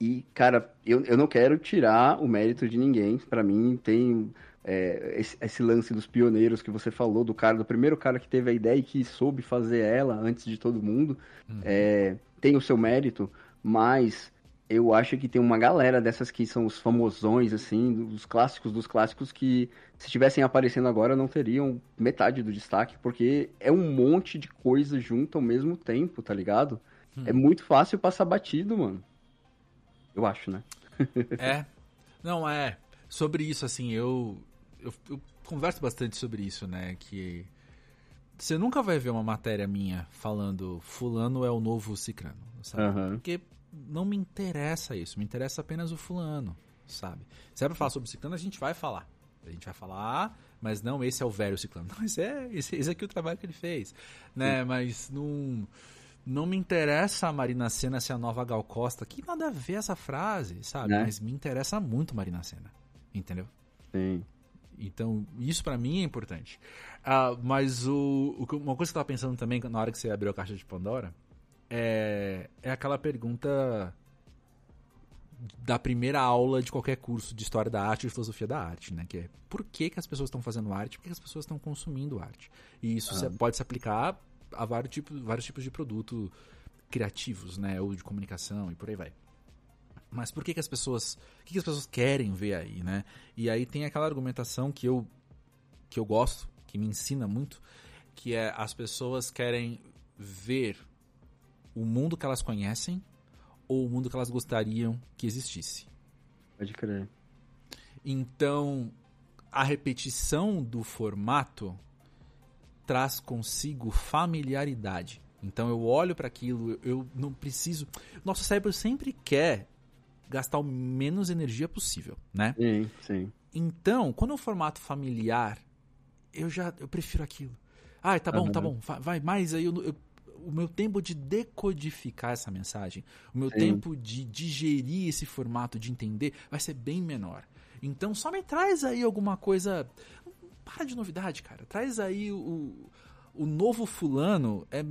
E, cara, eu, eu não quero tirar o mérito de ninguém. Pra mim, tem é, esse, esse lance dos pioneiros que você falou, do cara, do primeiro cara que teve a ideia e que soube fazer ela antes de todo mundo. É, tem o seu mérito, mas eu acho que tem uma galera dessas que são os famosões, assim, os clássicos dos clássicos, que se estivessem aparecendo agora não teriam metade do destaque, porque é um monte de coisa junto ao mesmo tempo, tá ligado? É muito fácil passar batido, mano. Eu acho, né? É. Não, é. Sobre isso, assim, eu, eu, eu converso bastante sobre isso, né? Que você nunca vai ver uma matéria minha falando fulano é o novo cicrano, sabe? Aham. Porque não me interessa isso, me interessa apenas o fulano, sabe? Se é pra falar sobre o ciclano, a gente vai falar. A gente vai falar, mas não esse é o velho ciclano. Não, esse é esse, esse aqui é o trabalho que ele fez, né? Mas não não me interessa a Marina Senna ser a nova Gal Costa. Que nada a ver essa frase, sabe? Né? Mas me interessa muito Marina Senna, entendeu? Sim. Então, isso pra mim é importante. Ah, mas o, o uma coisa que eu tava pensando também na hora que você abriu a caixa de Pandora é, é aquela pergunta da primeira aula de qualquer curso de história da arte de filosofia da arte, né? Que é por que, que as pessoas estão fazendo arte, por que que as pessoas estão consumindo arte. E isso se- pode se aplicar a vários tipos, vários tipos de produto criativos, né? Ou de comunicação e por aí vai. Mas por que, que as pessoas. O que, que as pessoas querem ver aí, né? E aí tem aquela argumentação que eu, que eu gosto, que me ensina muito, que é as pessoas querem ver o mundo que elas conhecem ou o mundo que elas gostariam que existisse. Pode crer. Então, a repetição do formato traz consigo familiaridade. Então eu olho para aquilo, eu- eu não preciso. Nosso cérebro sempre quer gastar o menos energia possível, né? Sim, sim. Então, quando é um formato familiar, eu já eu prefiro aquilo. Ah, tá bom, tá Aham. bom, vai, vai mais aí eu- eu- o meu tempo de decodificar essa mensagem, o meu Sim. tempo de digerir esse formato, de entender, vai ser bem menor. Então, só me traz aí alguma coisa. Para de novidade, cara. Traz aí o, o novo fulano é,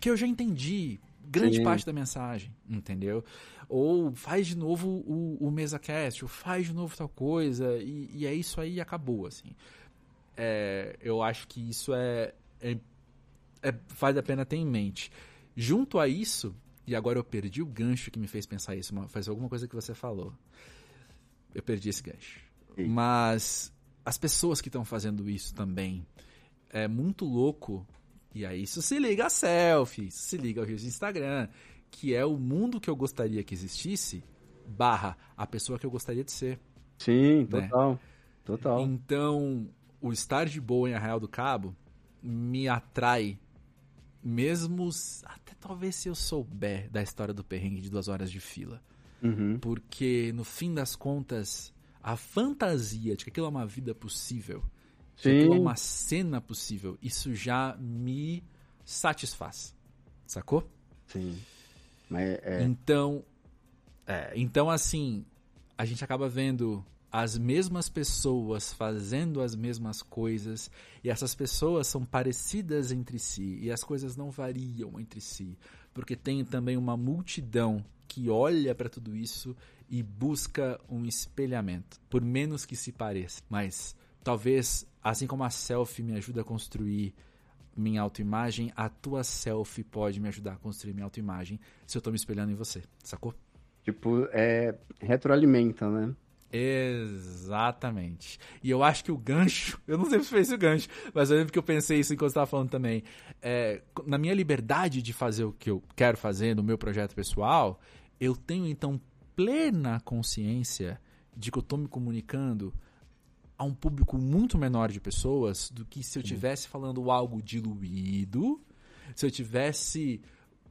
que eu já entendi grande Sim. parte da mensagem, entendeu? Ou faz de novo o, o MesaCast, ou faz de novo tal coisa, e, e é isso aí e acabou, assim. É, eu acho que isso é, é, é- vale a pena ter em mente. Junto a isso, e agora eu perdi o gancho que me fez pensar isso, faz alguma coisa que você falou. Eu perdi esse gancho. Eita. Mas as pessoas que estão fazendo isso também, é muito louco. E aí isso se liga a selfie, se liga ao Rios de Instagram, que é o mundo que eu gostaria que existisse, barra a pessoa que eu gostaria de ser. Sim, Né? total. Total. Então, o estar de boa em Arraial do Cabo me atrai, mesmo até talvez se eu souber da história do perrengue de duas horas de fila. Uhum. Porque, no fim das contas, a fantasia de que aquilo é uma vida possível, de que aquilo é uma cena possível, isso já me satisfaz. Sacou? Sim. Mas é. Então, é, então assim, a gente acaba vendo as mesmas pessoas fazendo as mesmas coisas e essas pessoas são parecidas entre si e as coisas não variam entre si, porque tem também uma multidão que olha para tudo isso e busca um espelhamento, por menos que se pareça. Mas talvez, assim como a selfie me ajuda a construir minha autoimagem, a tua selfie pode me ajudar a construir minha autoimagem se eu tô me espelhando em você, sacou? Tipo, é. Retroalimenta, né? Exatamente. E eu acho que o gancho, eu não sei se foi esse o gancho, mas eu lembro que eu pensei isso enquanto você estava falando também. É, na minha liberdade de fazer o que eu quero fazer no meu projeto pessoal, eu tenho então plena consciência de que eu estou me comunicando a um público muito menor de pessoas do que se eu estivesse falando algo diluído, se eu tivesse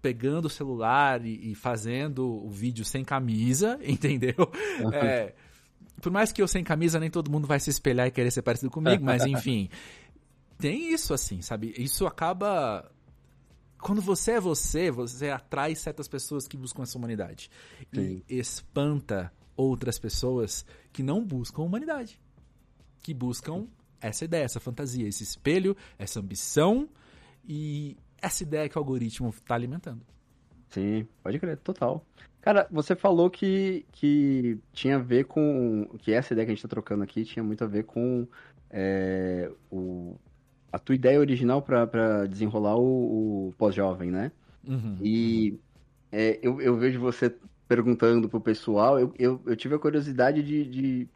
pegando o celular e, e fazendo o vídeo sem camisa, entendeu? É, por mais que eu sem camisa, nem todo mundo vai se espelhar e querer ser parecido comigo, mas enfim. Tem isso assim, sabe? Isso acaba. Quando você é você, você atrai certas pessoas que buscam essa humanidade. Sim. E espanta outras pessoas que não buscam humanidade. Que buscam essa ideia, essa fantasia, esse espelho, essa ambição e essa ideia que o algoritmo está alimentando. Sim, pode crer, total. Cara, você falou que, que tinha a ver com. Que essa ideia que a gente tá trocando aqui tinha muito a ver com é, o, a tua ideia original pra desenrolar o, o pós-jovem, né? Uhum. E é, eu, eu vejo você perguntando pro pessoal, eu, eu, eu tive a curiosidade de, de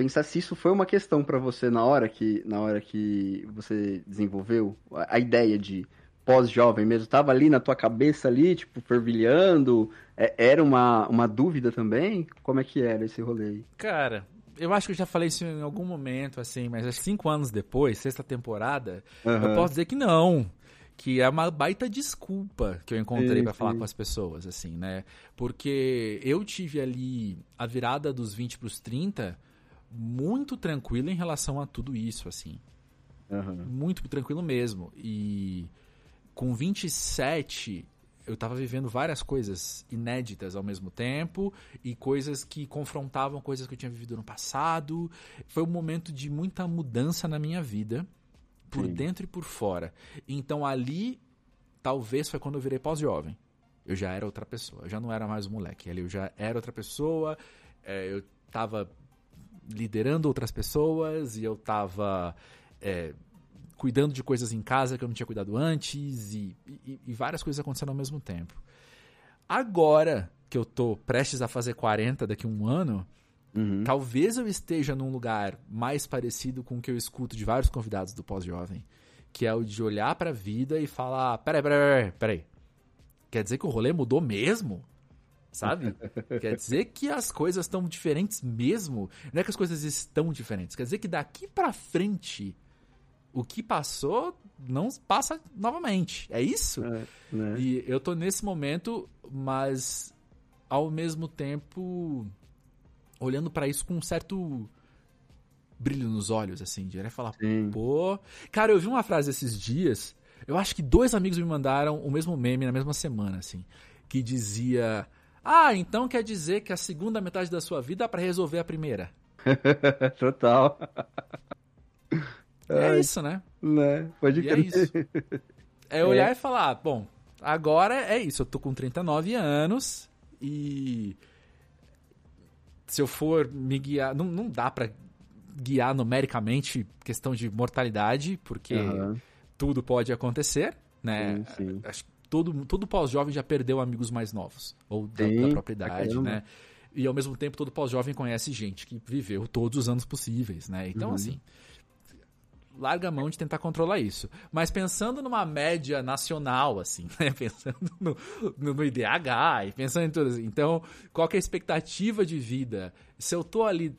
pensar se isso foi uma questão pra você na hora que, na hora que você desenvolveu a, a ideia de pós-jovem mesmo, tava ali na tua cabeça ali, tipo, fervilhando, é, era uma, uma dúvida também? Como é que era esse rolê aí? Cara, eu acho que eu já falei isso em algum momento, assim, mas acho que cinco anos depois, sexta temporada, eu Aham. posso dizer que não. Que é uma baita desculpa que eu encontrei pra falar com as pessoas, assim, né? Porque eu tive ali a virada dos 20 pros 30 muito tranquilo em relação a tudo isso, assim. Aham. Muito tranquilo mesmo. E com 27, eu tava vivendo várias coisas inéditas ao mesmo tempo e coisas que confrontavam coisas que eu tinha vivido no passado. Foi um momento de muita mudança na minha vida, por Sim. dentro e por fora. Então ali, talvez foi quando eu virei pós-jovem. Eu já era outra pessoa, eu já não era mais um moleque. Ali eu já era outra pessoa, é, eu tava liderando outras pessoas e eu tava é, cuidando de coisas em casa que eu não tinha cuidado antes e, e- e várias coisas acontecendo ao mesmo tempo. Agora que eu tô prestes a fazer 40 daqui a um ano, Uhum. talvez eu esteja num lugar mais parecido com o que eu escuto de vários convidados do pós-jovem, que é o de olhar pra vida e falar: peraí, peraí, peraí, peraí. Quer dizer que o rolê mudou mesmo? Sabe? quer dizer que as coisas estão diferentes mesmo? Não é que as coisas estão diferentes, quer dizer que daqui pra frente o que passou não passa novamente. É isso? É, né? E eu tô nesse momento, mas ao mesmo tempo olhando pra isso com um certo brilho nos olhos, assim, de falar, Sim. pô. Cara, eu vi uma frase esses dias, eu acho que dois amigos me mandaram o mesmo meme na mesma semana, assim, que dizia. Ah, então quer dizer que a segunda metade da sua vida é pra resolver a primeira. Total. É Ai, isso, né? Né? Pode é crer. isso. É olhar e falar, bom, agora é isso, eu tô com 39 anos e se eu for me guiar, não, não dá pra guiar numericamente questão de mortalidade, porque Aham. tudo pode acontecer, né? Sim, sim. Todo, todo pós-jovem já perdeu amigos mais novos, ou da, Sim, da própria idade, caramba. né? E ao mesmo tempo todo pós-jovem conhece gente que viveu todos os anos possíveis, né? Então, Uhum. assim, larga a mão de tentar controlar isso. Mas pensando numa média nacional, assim, né? Pensando no, no, no IDH e pensando em tudo assim. Então, qual que é a expectativa de vida? Se eu tô ali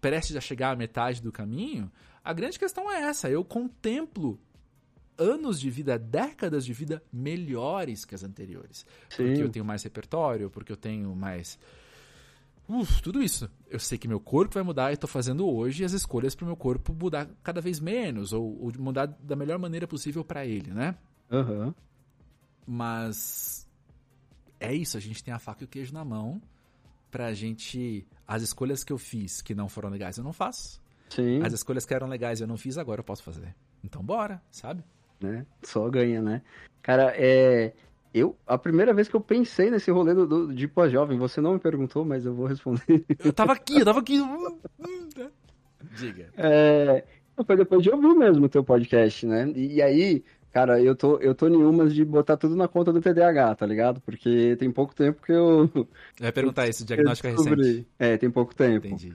prestes a chegar à metade do caminho, a grande questão é essa. Eu contemplo anos de vida, décadas de vida melhores que as anteriores. Porque Sim. eu tenho mais repertório, porque eu tenho mais. Uf, tudo isso. Eu sei que meu corpo vai mudar e estou fazendo hoje as escolhas para o meu corpo mudar cada vez menos, ou, ou mudar da melhor maneira possível para ele, né? Aham. Mas é isso, a gente tem a faca e o queijo na mão pra gente. As escolhas que eu fiz que não foram legais, eu não faço. Sim. As escolhas que eram legais eu não fiz, agora eu posso fazer. Então bora, sabe? Né? Só ganha, né? Cara, é. Eu, a primeira vez que eu pensei nesse rolê do, do- de pós-jovem, você não me perguntou, mas eu vou responder. Eu tava aqui, eu tava aqui. Diga. É, foi depois de ouvir mesmo o teu podcast, né? E, e aí, cara, eu tô, eu tô em umas de botar tudo na conta do TDAH, tá ligado? Porque tem pouco tempo que eu. Eu ia perguntar isso, diagnóstico é recente. É, tem pouco tempo. Entendi.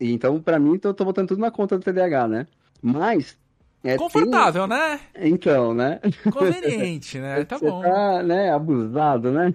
E Então, pra mim, eu tô botando tudo na conta do TDAH, né? Mas. É, Confortável, né? tem- Então, né? Conveniente, né? Tá Você bom. tá, né, abusado, né?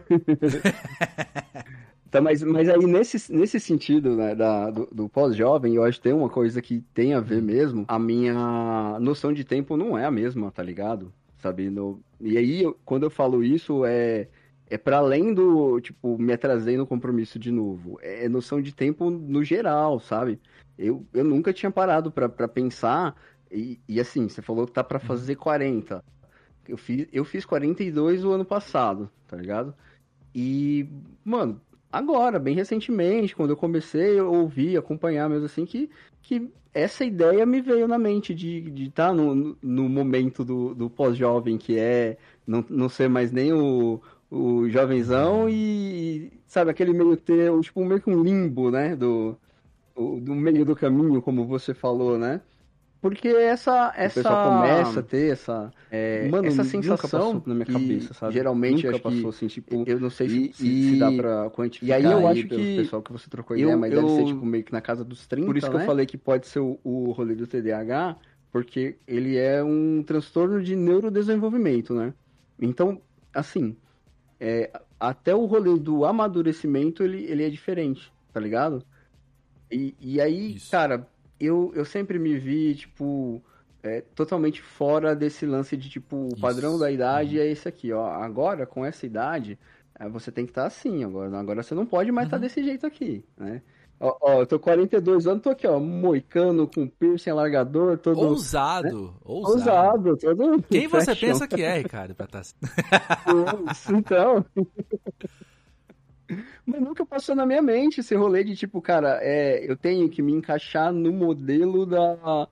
Então, mas, mas aí, nesse, nesse sentido, né, da, do, do pós-jovem, eu acho que tem uma coisa que tem a ver mesmo. A minha noção de tempo não é a mesma, tá ligado? Sabe? No, e aí, eu- quando eu falo isso, é, é para além do, tipo, me atrasei no compromisso de novo. É noção de tempo no geral, sabe? Eu, eu nunca tinha parado pra pensar. E, e assim, você falou que tá pra fazer 40. Eu fiz, eu fiz 42 o ano passado, tá ligado? E, mano, agora, bem recentemente, quando eu comecei a ouvir, acompanhar mesmo assim, que, que essa ideia me veio na mente de estar de tá no, no- momento do, do pós-jovem, que é não, não ser mais nem o, o jovenzão e, sabe, aquele meio ter, tipo, meio que um limbo, né, do, do meio do caminho, como você falou, né? Porque essa, essa... O pessoal começa a ter essa, é, Mano, essa nunca sensação passou na minha que cabeça, sabe? Geralmente Nunca acho que- passou assim, tipo, eu não sei se, e- se, se dá pra quantificar. e aí eu acho que- pessoal que você trocou eu- ideia, mas deve eu- ser tipo meio que na casa dos 30, Por isso que né? eu falei que pode ser o, o rolê do TDAH, porque ele é um transtorno de neurodesenvolvimento, né? Então, assim, é, até o rolê do amadurecimento, ele, ele é diferente, tá ligado? E, e aí, Isso. cara, eu, eu sempre me vi, tipo, é, totalmente fora desse lance de, tipo, o padrão Isso. da idade Uhum. é esse aqui, ó. Agora, com essa idade, é, você tem que estar assim, agora, agora você não pode mais estar Uhum. desse jeito aqui, né? Ó, ó, eu tô 42 anos, tô aqui, ó, moicano, com piercing, alargador, todo Ousado, ousado. ousado, todo Quem você fashion. pensa que é, Ricardo, pra estar Isso, então. Mas nunca passou na minha mente esse rolê de tipo, cara, é, eu tenho que me encaixar no modelo da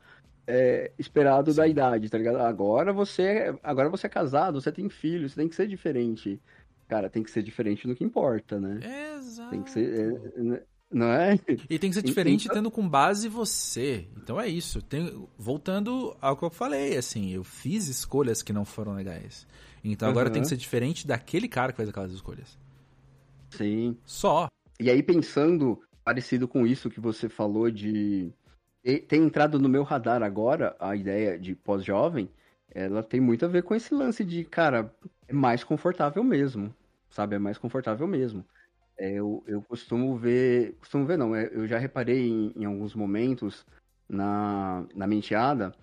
é, esperado da Sim. idade, tá ligado? Agora você, agora você é casado, você tem filho, você tem que ser diferente. Cara, tem que ser diferente no que importa, né? Exato. Tem que ser, é, não é? E tem que ser diferente então- tendo com base você. Então é isso. Tem- voltando ao que eu falei, assim, eu fiz escolhas que não foram legais. Então agora Aham. tem que ser diferente daquele cara que fez aquelas escolhas. Sim. Só. E aí, pensando, parecido com isso que você falou de ter entrado no meu radar agora, a ideia de pós-jovem, ela tem muito a ver com esse lance de, cara, é mais confortável mesmo, sabe? É mais confortável mesmo. É, eu, eu costumo ver, costumo ver não, é, eu já reparei em, em alguns momentos na, na menteada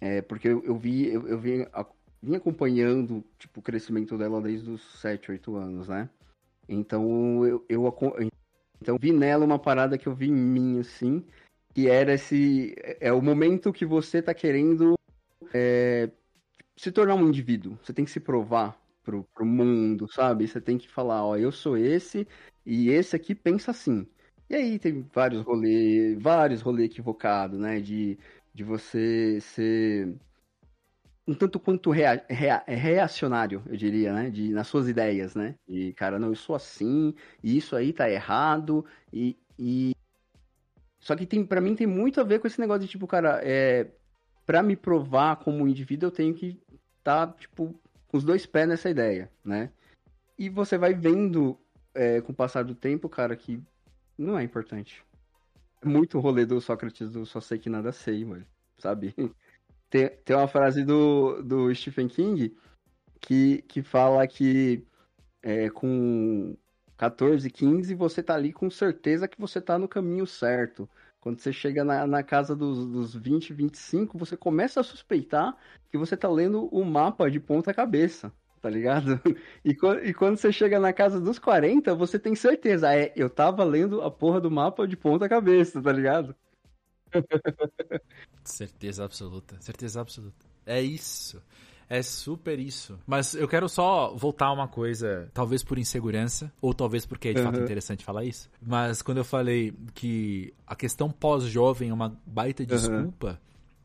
É, porque eu, eu vi, eu, eu vim, a- vim acompanhando, tipo, o crescimento dela desde os 7, 8 anos, né? Então, eu, eu, então, vi nela uma parada que eu vi em mim, assim, que era esse, é o momento que você tá querendo é, se tornar um indivíduo. Você tem que se provar pro, pro mundo, sabe? Você tem que falar, ó, eu sou esse e esse aqui pensa assim. E aí tem vários rolês, vários rolês equivocados, né? De, de você ser um tanto quanto rea, rea- reacionário, eu diria, né? De, nas suas ideias, né? E, cara, não, eu sou assim, e isso aí tá errado, e... e... Só que tem, para mim tem muito a ver com esse negócio de, tipo, cara, é... Pra me provar como indivíduo, eu tenho que estar, tipo, com os dois pés nessa ideia, né? E você vai vendo, é, com o passar do tempo, cara, que não é importante. É muito rolê do Sócrates do só sei que nada sei, mano. Sabe? Tem, tem uma frase do, do Stephen King que, que fala que é, com 14, 15 você tá ali com certeza que você tá no caminho certo. Quando você chega na, na casa dos, dos 20, 25, você começa a suspeitar que você tá lendo o mapa de ponta cabeça, tá ligado? E, e quando você chega na casa dos 40, você tem certeza, é, eu tava lendo a porra do mapa de ponta cabeça, tá ligado? Certeza absoluta, certeza absoluta. É isso. É super isso. Mas eu quero só voltar a uma coisa, talvez por insegurança, ou talvez porque é de fato Uhum. interessante falar isso. Mas quando eu falei que a questão pós-jovem é uma baita desculpa,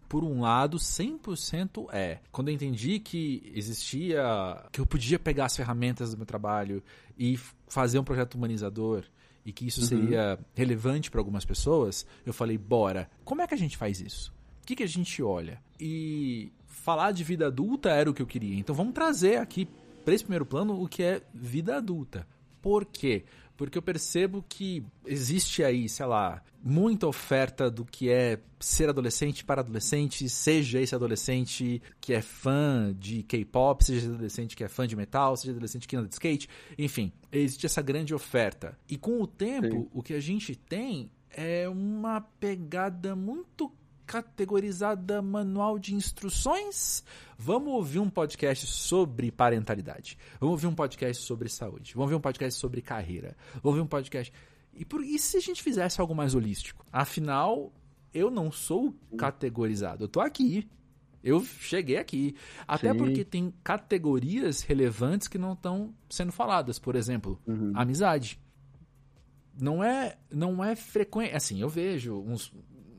por um lado, 100% é. Quando eu entendi que existia. que eu podia pegar as ferramentas do meu trabalho e fazer um projeto humanizador e que isso seria relevante para algumas pessoas, eu falei: bora, como é que a gente faz isso? O que, que a gente olha? E falar de vida adulta era o que eu queria. Então vamos trazer aqui para esse primeiro plano o que é vida adulta. Por quê? Porque eu percebo que existe aí, sei lá, muita oferta do que é ser adolescente para adolescente, seja esse adolescente que é fã de K-pop, seja esse adolescente que é fã de metal, seja adolescente que anda de skate, enfim, existe essa grande oferta. E com o tempo, Sim. o que a gente tem é uma pegada muito categorizada manual de instruções. Vamos ouvir um podcast sobre parentalidade. Vamos ouvir um podcast sobre saúde. Vamos ouvir um podcast sobre carreira. Vamos ouvir um podcast. E, por, e se a gente fizesse algo mais holístico? Afinal, eu não sou categorizado. Eu tô aqui. Eu cheguei aqui. Até Sim. porque tem categorias relevantes que não estão sendo faladas. Por exemplo, amizade não é não é frequente assim eu vejo uns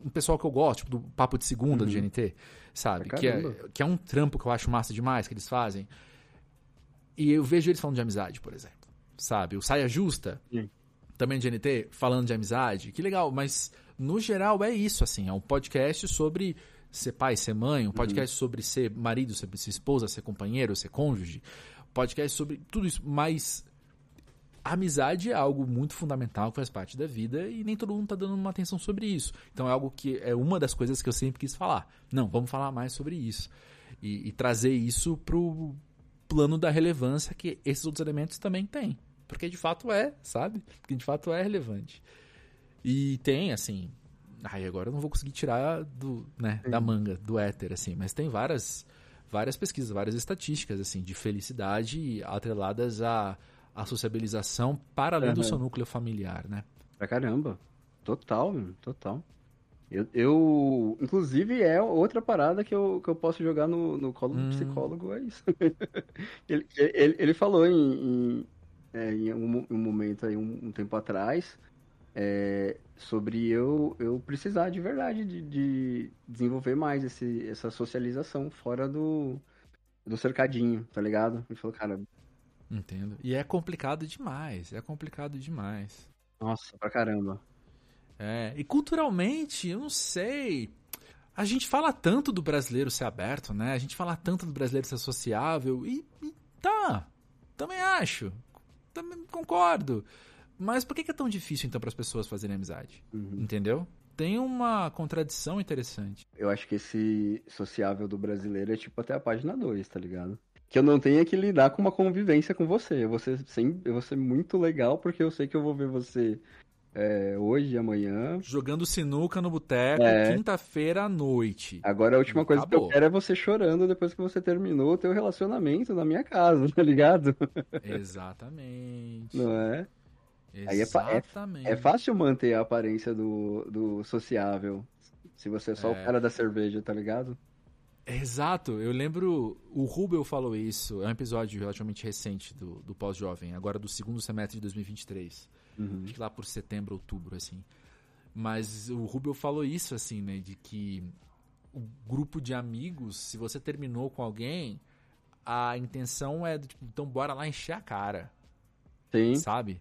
um pessoal que eu gosto tipo, do papo de segunda do GNT sabe? Que é, que é um trampo que eu acho massa demais que eles fazem. E eu vejo eles falando de amizade por exemplo sabe? O saia justa também do GNT falando de amizade. Que legal mas no geral é isso assim. É um podcast sobre ser pai ser mãe um podcast sobre ser marido sobre ser esposa ser companheiro ser cônjuge. Podcast sobre tudo isso mas a amizade é algo muito fundamental que faz parte da vida e nem todo mundo tá dando uma atenção sobre isso. Então é algo que é uma das coisas que eu sempre quis falar. Não, vamos falar mais sobre isso. E, e trazer isso pro plano da relevância que esses outros elementos também têm. Porque de fato é, sabe? Porque de fato é relevante. E tem, assim. Ai, agora eu não vou conseguir tirar do, né, da manga, do éter, assim, mas tem várias várias pesquisas, várias estatísticas assim de felicidade atreladas à, à sociabilização para além do Aham. seu núcleo familiar, né? Pra caramba. Total, mano, total. Eu, eu- inclusive, é outra parada que eu, que eu posso jogar no, no colo do Hum. psicólogo, é isso. ele, ele, ele falou em, em, é, em um, um momento aí, um, um tempo atrás, é, sobre eu, eu precisar de verdade de, de desenvolver mais esse, essa socialização fora do, do cercadinho, tá ligado? Ele falou, cara, Entendo. E é complicado demais, é complicado demais. nossa, pra caramba. É, e culturalmente, eu não sei. A gente fala tanto do brasileiro ser aberto, né? A gente fala tanto do brasileiro ser sociável e, e tá, também acho, também concordo. Mas por que que é tão difícil então para as pessoas fazerem amizade? Entendeu? Tem uma contradição interessante. Eu acho que esse sociável do brasileiro é tipo até a página 2, tá ligado? Que eu não tenha que lidar com uma convivência com você. Eu vou ser, sem, eu vou ser muito legal porque eu sei que eu vou ver você é, hoje e amanhã. Jogando sinuca no boteco, É. quinta-feira à noite. Agora a última coisa que eu Acabou. quero é você chorando depois que você terminou o teu relacionamento na minha casa, tá ligado? Exatamente. Não é? Aí é fa- é- Exatamente. É fácil manter a aparência do, do sociável. Se você é só É. o cara da cerveja, tá ligado? Exato, eu lembro, o Rubel falou isso, é um episódio relativamente recente do, do Pós-Jovem, agora do segundo semestre de 2023. Uhum. Acho que lá por setembro, outubro, assim. Mas o Rubel falou isso, assim, né, de que o grupo de amigos, se você terminou com alguém, a intenção é, tipo, então bora lá encher a cara, Sim. sabe?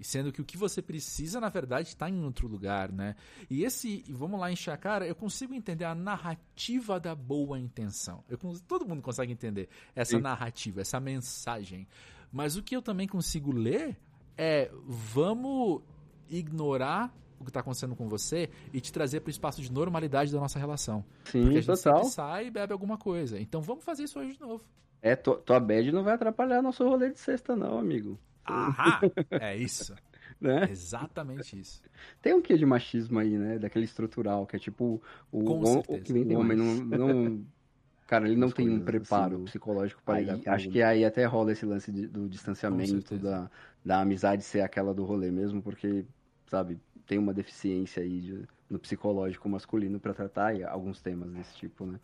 E sendo que o que você precisa, na verdade, está em outro lugar, né? E esse, vamos lá encher a cara, eu consigo entender a narrativa da boa intenção. Eu, todo mundo consegue entender essa Sim. narrativa, essa mensagem. Mas o que eu também consigo ler é, vamos ignorar o que está acontecendo com você e te trazer para o espaço de normalidade da nossa relação. Porque a Sim, gente total. sai e bebe alguma coisa. Então vamos fazer isso hoje de novo. É, tu- tua bad não vai atrapalhar nosso rolê de sexta, não, amigo. Ahá! É isso. Né? Exatamente isso. Tem um quê de machismo aí, né? Daquele estrutural, que é tipo o, Com o, o- o homem não, não- Cara, ele não tem um coisas, preparo assim. psicológico para lidar com acho Acho que aí até rola esse lance de- do distanciamento, da, da amizade ser aquela do rolê mesmo, porque, sabe, tem uma deficiência aí de- no psicológico masculino para tratar e alguns temas desse tipo, né?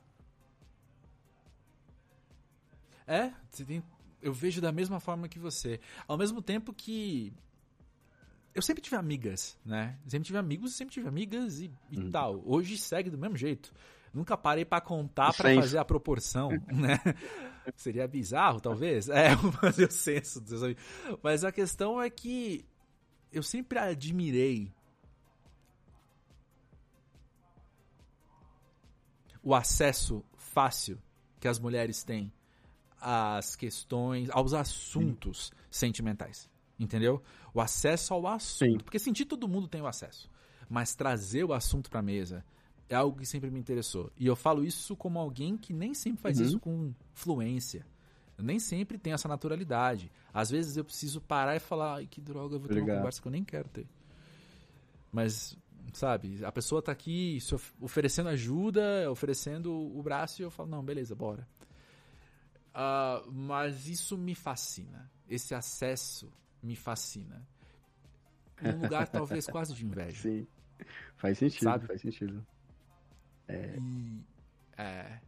É, você tem- eu vejo da mesma forma que você. Ao mesmo tempo que. Eu sempre tive amigas, né? Sempre tive amigos, sempre tive amigas e, e Uhum. tal. Hoje segue do mesmo jeito. Nunca parei pra contar senso. fazer a proporção, né? Seria bizarro, talvez. É, fazer o senso dos seus amigos. Mas a questão é que eu sempre admirei o acesso fácil que as mulheres têm às questões, aos assuntos sentimentais. Entendeu? O acesso ao assunto. Sim. Porque sentir todo mundo tem o acesso. Mas trazer o assunto pra mesa é algo que sempre me interessou. E eu falo isso como alguém que nem sempre faz Uhum. isso com fluência. Eu nem sempre tem essa naturalidade. Às vezes eu preciso parar e falar, ai que droga, eu vou ter uma Obrigado. conversa que eu nem quero ter. Mas, sabe, a pessoa tá aqui oferecendo ajuda, oferecendo o braço e eu falo, não, beleza, bora. Ah, mas isso me fascina. Esse acesso me fascina. Num lugar talvez quase de inveja. Sim. Faz sentido, Sabe? faz sentido. E, é,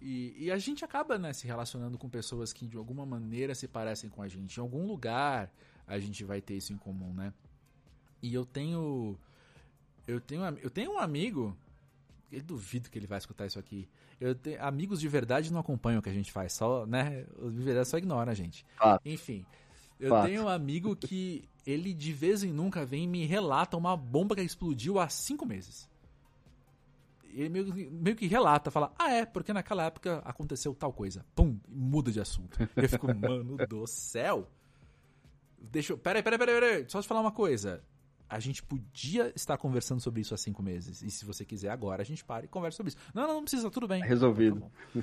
e, e a gente acaba né, se relacionando com pessoas que de alguma maneira se parecem com a gente. Em algum lugar a gente vai ter isso em comum, né? E eu tenho. Eu tenho, eu tenho um amigo. Eu duvido que ele vai escutar isso aqui. Eu tenho, amigos de verdade não acompanham o que a gente faz, só, né? Os de verdade só ignoram a gente. Enfim, eu Fato. tenho um amigo que ele de vez em nunca vem e me relata uma bomba que explodiu há cinco meses. Ele meio, que- meio que relata, fala, ah é, porque naquela época aconteceu tal coisa. Pum, muda de assunto. Eu fico, mano do céu. Deixa eu. Peraí, peraí, peraí, peraí. Só te falar uma coisa. A gente podia estar conversando sobre isso há cinco meses. E se você quiser agora, a gente para e conversa sobre isso. Não, não, não precisa, tudo bem. Resolvido. Tá.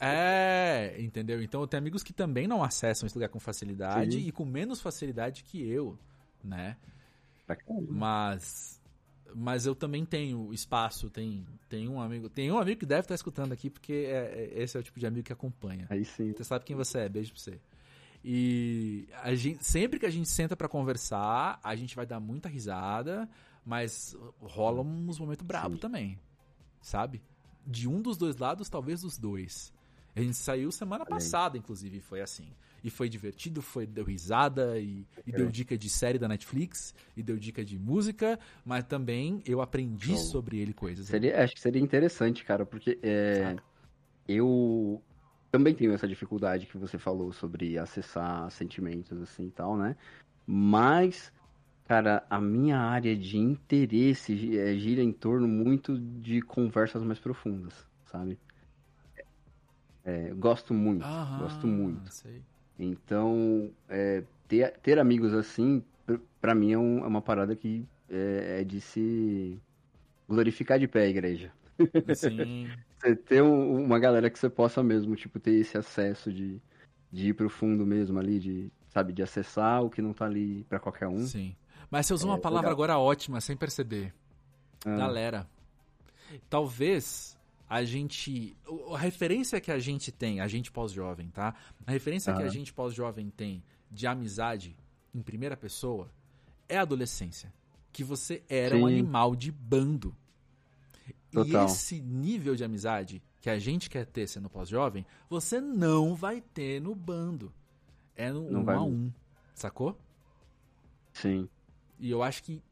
É, entendeu? Então eu tenho amigos que também não acessam esse lugar com facilidade Sim. e com menos facilidade que eu, né? Mas mas eu também tenho espaço, tem, tem um amigo, tem um amigo que deve estar escutando aqui porque é- é- esse é o tipo de amigo que acompanha. Aí sim. Você sabe quem você é, beijo pra você. E a gente, sempre que a gente senta pra conversar, a gente vai dar muita risada, mas rola uns momentos bravos Sim. também, sabe? De um dos dois lados, talvez dos dois. A gente saiu semana passada, inclusive, foi assim. E foi divertido, foi deu risada e, e É. deu dica de série da Netflix e deu dica de música, mas também eu aprendi Show. sobre ele coisas. Seria, acho que seria interessante, cara, porque é, eu também tenho essa dificuldade que você falou sobre acessar sentimentos assim e tal, né? Mas, cara, a minha área de interesse é, gira em torno muito de conversas mais profundas, sabe? É, gosto muito, Aham, gosto muito. sei. Então, é, ter, ter amigos assim, pra mim é, um- é uma parada que é, é de se glorificar de pé, igreja. Sim. Você ter um- uma galera que você possa mesmo, tipo, ter esse acesso de, de ir pro fundo mesmo ali, de, sabe, de acessar o que não tá ali pra qualquer um. Sim. Mas você usou uma É, palavra legal. agora ótima, sem perceber. Ah, Galera. Talvez a gente. A referência que a gente tem, a gente pós-jovem, tá? A referência que a gente pós-jovem tem de amizade em primeira pessoa é a adolescência. Que você era um Sim. animal de bando. Total. E esse nível de amizade que a gente quer ter sendo pós-jovem, você não vai ter no bando. É no Não um vai a um. Sacou? Sim. E eu acho que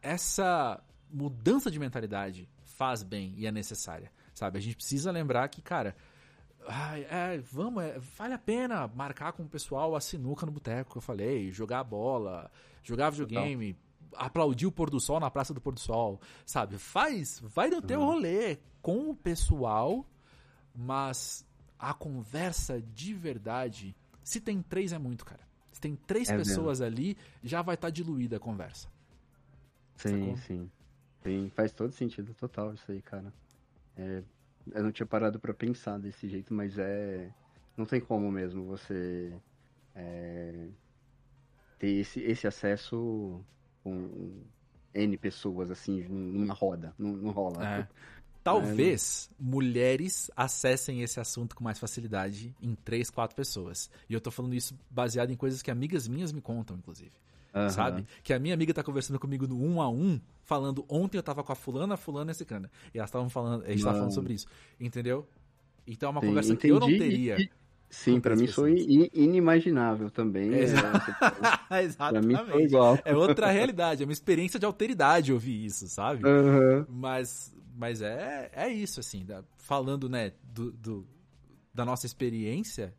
essa mudança de mentalidade faz bem e é necessária, sabe? A gente precisa lembrar que, cara, ai, é, vamos, é, vale a pena marcar com o pessoal a sinuca no boteco que eu falei, jogar bola, jogar videogame, aplaudir o pôr do sol na Praça do Pôr do Sol, sabe? Faz, vai no teu rolê com o pessoal, mas a conversa de verdade, se tem três é muito, cara. Se tem três É mesmo. pessoas ali, já vai estar diluída a conversa. Sim, Sacou? sim. Sim, faz todo sentido total isso aí, cara. É, eu não tinha parado pra pensar desse jeito, mas é. Não tem como mesmo você é, ter esse, esse acesso com N pessoas, assim, numa roda. Não, não rola. É. Talvez mulheres acessem esse assunto com mais facilidade em três, quatro pessoas. E eu tô falando isso baseado em coisas que amigas minhas me contam, inclusive. Aham. Sabe? Que a minha amiga tá conversando comigo no um a um, falando, ontem eu tava com a fulana, a fulana e a ciclana. E elas estavam falando, a gente tava falando sobre isso. Entendeu? Então é uma Sim, conversa que eu não entendi. teria. E- Sim, três mim foi pessoas. inimaginável também. é, Exato. pra mim foi igual. É outra realidade, é uma experiência de alteridade ouvir isso, sabe? Aham. Mas, mas é, é isso, assim, da- falando, né, do, do- da nossa experiência,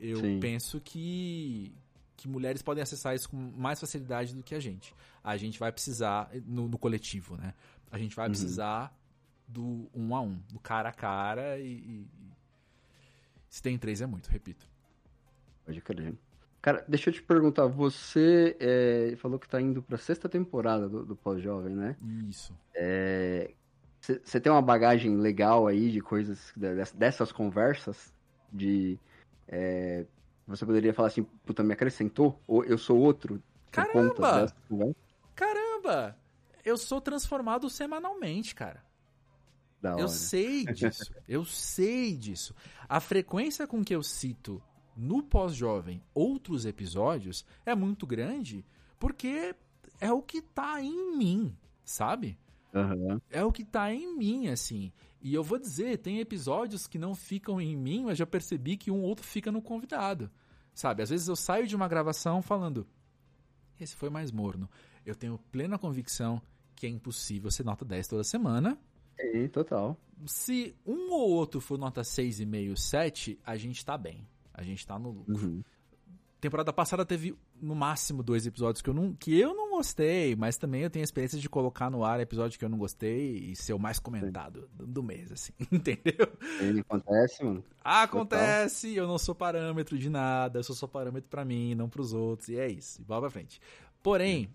eu Sim. penso que, que mulheres podem acessar isso com mais facilidade do que a gente. A gente vai precisar, no, no coletivo, né? A gente vai precisar do um a um, do cara a cara e- e se tem três é muito, repito. Pode crer. Cara, deixa eu te perguntar, você é, falou que tá indo pra sexta temporada do, do Pós-Jovem, né? Isso. Você tem uma bagagem legal aí de coisas, de- dessas conversas, de... é, você poderia falar assim, puta, me acrescentou? Ou eu sou outro? Caramba! Caramba! Eu sou transformado semanalmente, cara. Da hora. Eu sei disso. eu sei disso. A frequência com que eu cito no pós-jovem outros episódios é muito grande porque é o que tá em mim, sabe? Aham. É o que tá em mim, assim. E eu vou dizer, tem episódios que não ficam em mim, mas já percebi que um ou outro fica no convidado. Sabe? Às vezes eu saio de uma gravação falando, esse foi mais morno. Eu tenho plena convicção que é impossível ser nota 10 toda semana. Sim, total. Se um ou outro for nota 6,5, 7, a gente tá bem. A gente tá no lucro. Uhum. Temporada passada teve no máximo dois episódios que eu não, que eu não gostei, mas também eu tenho a experiência de colocar no ar episódio que eu não gostei e ser o mais comentado do, do mês, assim, entendeu? Ele acontece, mano. Acontece, eu não sou parâmetro de nada, eu sou só parâmetro pra mim, não pros outros, e é isso, e bola pra frente. Porém,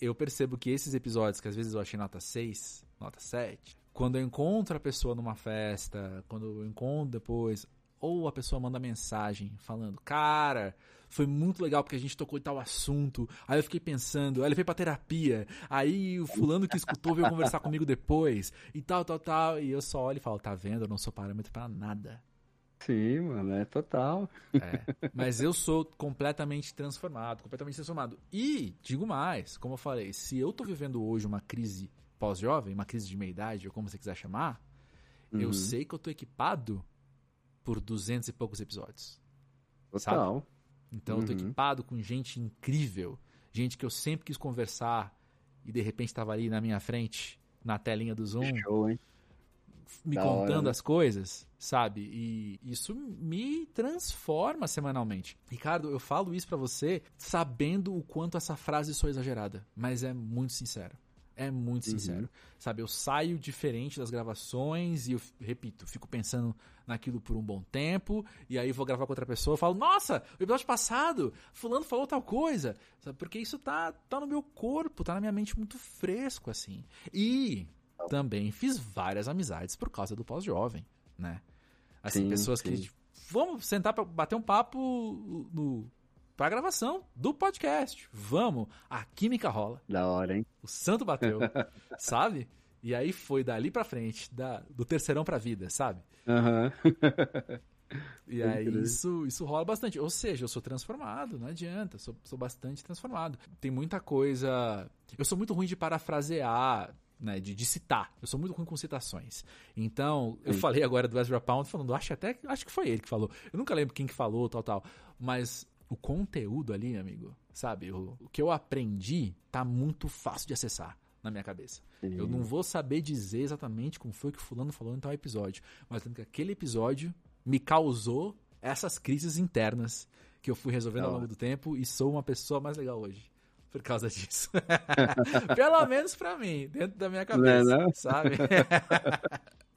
eu percebo que esses episódios, que às vezes eu achei nota 6, nota 7, quando eu encontro a pessoa numa festa, quando eu encontro depois, ou a pessoa manda mensagem falando, cara, foi muito legal porque a gente tocou em tal assunto, aí eu fiquei pensando, aí ele veio pra terapia, aí o fulano que escutou veio conversar comigo depois, e tal, tal, tal, e eu só olho e falo, tá vendo, eu não sou parâmetro pra nada. Sim, mano, é total. É, mas eu sou completamente transformado, completamente transformado. E, digo mais, como eu falei, se eu tô vivendo hoje uma crise pós-jovem, uma crise de meia-idade, ou como você quiser chamar, eu Uhum. sei que eu tô equipado por duzentos e poucos episódios. Total. Então eu tô Uhum. equipado com gente incrível, gente que eu sempre quis conversar e de repente estava ali na minha frente, na telinha do Zoom, Show, hein? me Da contando hora, né? as coisas, sabe? E isso me transforma semanalmente. Ricardo, eu falo isso pra você sabendo o quanto essa frase sou exagerada, mas é muito sincero. É muito Uhum. sincero. Sabe, eu saio diferente das gravações e eu, repito, fico pensando naquilo por um bom tempo, e aí vou gravar com outra pessoa, eu falo, nossa, o episódio passado, fulano falou tal coisa. Sabe, porque isso tá, tá no meu corpo, tá na minha mente muito fresco, assim. E também fiz várias amizades por causa do pós-jovem, né? Assim, Sim, pessoas sim. que. tipo, Vamos sentar pra bater um papo no. pra gravação do podcast. Vamos! A química rola. Da hora, hein? O santo bateu, sabe? E aí foi dali pra frente, da, do terceirão pra vida, sabe? Aham. E aí isso, isso rola bastante. Ou seja, eu sou transformado, não adianta. Sou, sou bastante transformado. Tem muita coisa. Eu sou muito ruim de parafrasear. Né, de, de citar. Eu sou muito ruim com citações. Então, eu falei agora do Ezra Pound falando, acho até acho que foi ele que falou. Eu nunca lembro quem que falou, tal, tal. Mas o conteúdo ali, amigo, sabe? O, o que eu aprendi tá muito fácil de acessar na minha cabeça. Sim. Eu não vou saber dizer exatamente como foi que o fulano falou em tal episódio, mas lembro que aquele episódio me causou essas crises internas que eu fui resolvendo ao longo do tempo e sou uma pessoa mais legal hoje. Por causa disso. Pelo menos pra mim, dentro da minha cabeça, Não é não? sabe?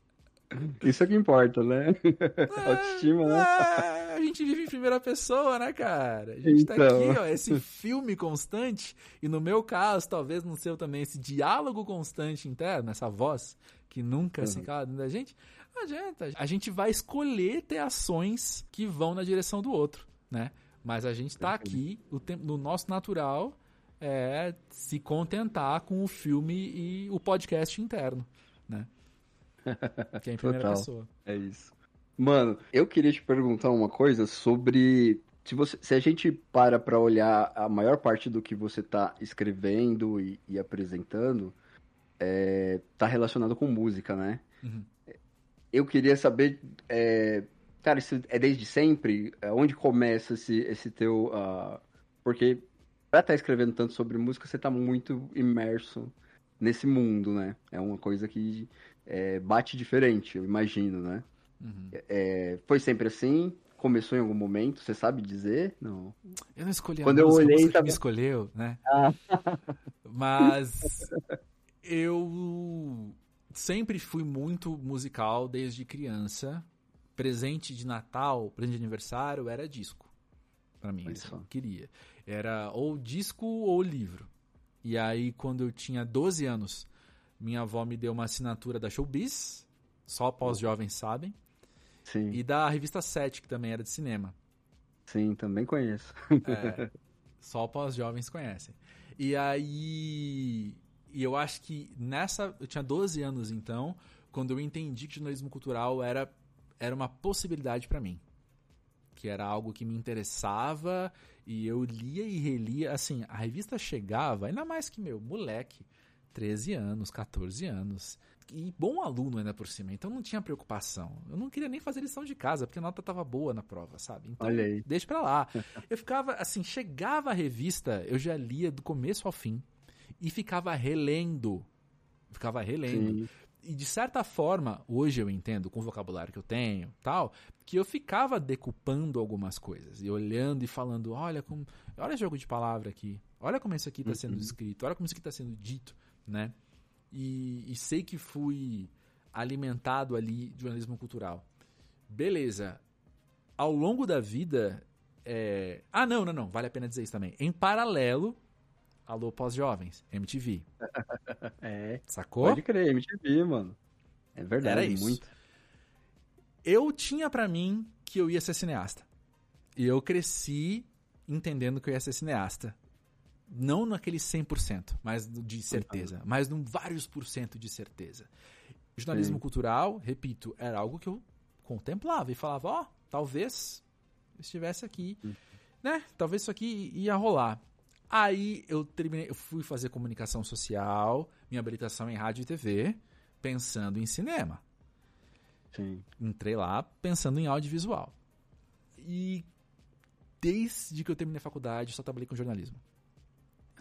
Isso é que importa, né? Autoestima, né? É, a gente vive em primeira pessoa, né, cara? A gente tá Então. aqui, ó, esse filme constante, e no meu caso, talvez no seu também, esse diálogo constante interno, essa voz que nunca se cala dentro da gente, não adianta. A gente vai escolher ter ações que vão na direção do outro, né? Mas a gente tá aqui, o tempo, no nosso natural, é se contentar com o filme e o podcast interno? Que é em primeira Total. pessoa. É isso. Mano, eu queria te perguntar uma coisa sobre se, você, se a gente para pra olhar a maior parte do que você tá escrevendo e, e apresentando, é, tá relacionado com música, né? Uhum. Eu queria saber, é, cara, isso é desde sempre? É, Onde começa esse, esse teu... ah, porque pra estar escrevendo tanto sobre música, você tá muito imerso nesse mundo, né? É uma coisa que é, bate diferente, eu imagino, né? Uhum. É, foi sempre assim? Começou em algum momento? Você sabe dizer? Não. Eu não escolhi Quando a eu música, a olhei, que tava- me escolheu, né? Ah. Mas eu sempre fui muito musical desde criança. Presente de Natal, presente de aniversário era disco. Pra mim, só. eu queria. Era ou disco ou livro. E aí, quando eu tinha 12 anos, minha avó me deu uma assinatura da Showbiz, só pós-jovens sabem, Sim, e da revista 7, que também era de cinema. sim, também conheço. É, só pós-jovens conhecem. E aí. E eu acho que nessa. Eu tinha 12 anos então, quando eu entendi que jornalismo cultural era, era uma possibilidade pra mim. Que era algo que me interessava e eu lia e relia. Assim, a revista chegava, ainda mais que meu, moleque, 13 anos, 14 anos. E bom aluno ainda por cima, então não tinha preocupação. Eu não queria nem fazer lição de casa, porque a nota tava boa na prova, sabe? Então, Olha aí. deixa pra lá. Eu ficava, assim, chegava a revista, eu já lia do começo ao fim e ficava relendo. Ficava relendo. Sim. E de certa forma, hoje eu entendo, com o vocabulário que eu tenho, tal, que eu ficava decupando algumas coisas e olhando e falando, olha como, olha o jogo de palavra aqui, olha como isso aqui está sendo escrito, olha como isso aqui está sendo dito, né? E, e sei que fui alimentado ali de jornalismo cultural. Beleza. Ao longo da vida, é... ah não, não, não, vale a pena dizer isso também. Em paralelo, alô pós-jovens, MTV, É, sacou? pode crer, MTV, mano. É verdade, Era isso. muito. eu tinha pra mim que eu ia ser cineasta. E eu cresci entendendo que eu ia ser cineasta. Não naquele 100%, mas de certeza. Mas num vários por cento de certeza. Jornalismo Sim. cultural, repito, era algo que eu contemplava e falava, ó, talvez estivesse aqui, né? Talvez isso aqui ia rolar. Aí eu terminei, eu fui fazer comunicação social, minha habilitação em rádio e TV, pensando em cinema Sim. entrei lá pensando em audiovisual. E desde que eu terminei a faculdade, só trabalhei com jornalismo.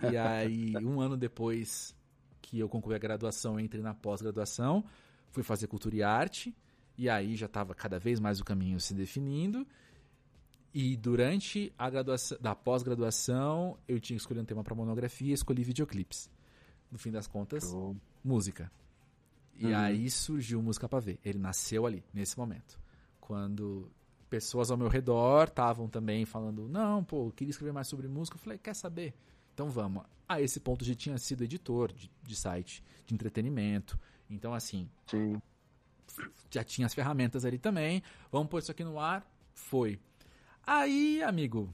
E aí, um ano depois que eu concluí a graduação, entrei na pós-graduação, fui fazer cultura e arte, e aí já estava cada vez mais o caminho se definindo. E durante a graduação, da pós-graduação, eu tinha que escolher um tema para monografia e escolhi videoclipes. No fim das contas, Show. música. E Uhum. aí surgiu Música pra Ver. Ele nasceu ali, nesse momento. Quando pessoas ao meu redor estavam também falando, não, pô, eu queria escrever mais sobre música. Eu falei, quer saber? Então vamos. A esse ponto já tinha sido editor de, de site de entretenimento. Então, assim, Sim. já tinha as ferramentas ali também. Vamos pôr isso aqui no ar. Foi. Aí, amigo,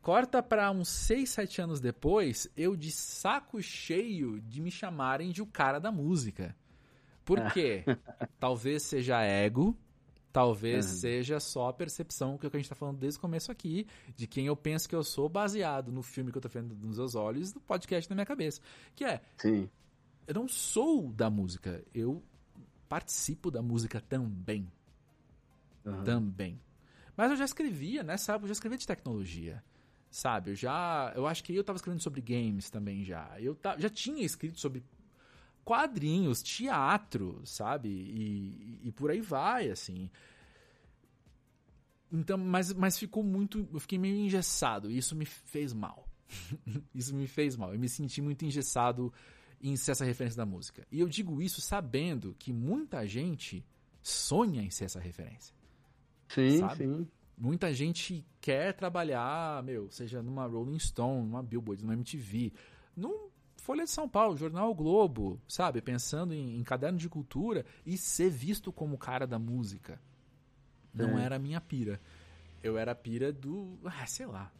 Corta pra uns 6, 7 anos depois, eu de saco cheio de me chamarem de o cara da música. Por quê? talvez seja ego, talvez Uhum. seja só a percepção que é a gente tá falando desde o começo aqui, de quem eu penso que eu sou, baseado no filme que eu tô vendo nos meus olhos e no podcast na minha cabeça. Que é, Sim. eu não sou da música, eu participo da música também. Aham. Também. Mas eu já escrevia, nessa época eu já escrevia de tecnologia. Sabe? Eu já. Eu acho que eu tava escrevendo sobre games também já. Eu ta- já tinha escrito sobre quadrinhos, teatro, sabe? E, e por aí vai, assim. Então, mas, mas ficou muito. Eu fiquei meio engessado. E isso me fez mal. isso me fez mal. Eu me senti muito engessado em ser essa referência da música. E eu digo isso sabendo que muita gente sonha em ser essa referência. Sim, Sabe? sim. Muita gente quer trabalhar, meu, seja numa Rolling Stone, numa Billboard, numa MTV, num Folha de São Paulo, Jornal o Globo, sabe? Pensando em, em caderno de cultura e ser visto como o cara da música. Não É. era a minha pira. Eu era a pira do. Ah, sei lá.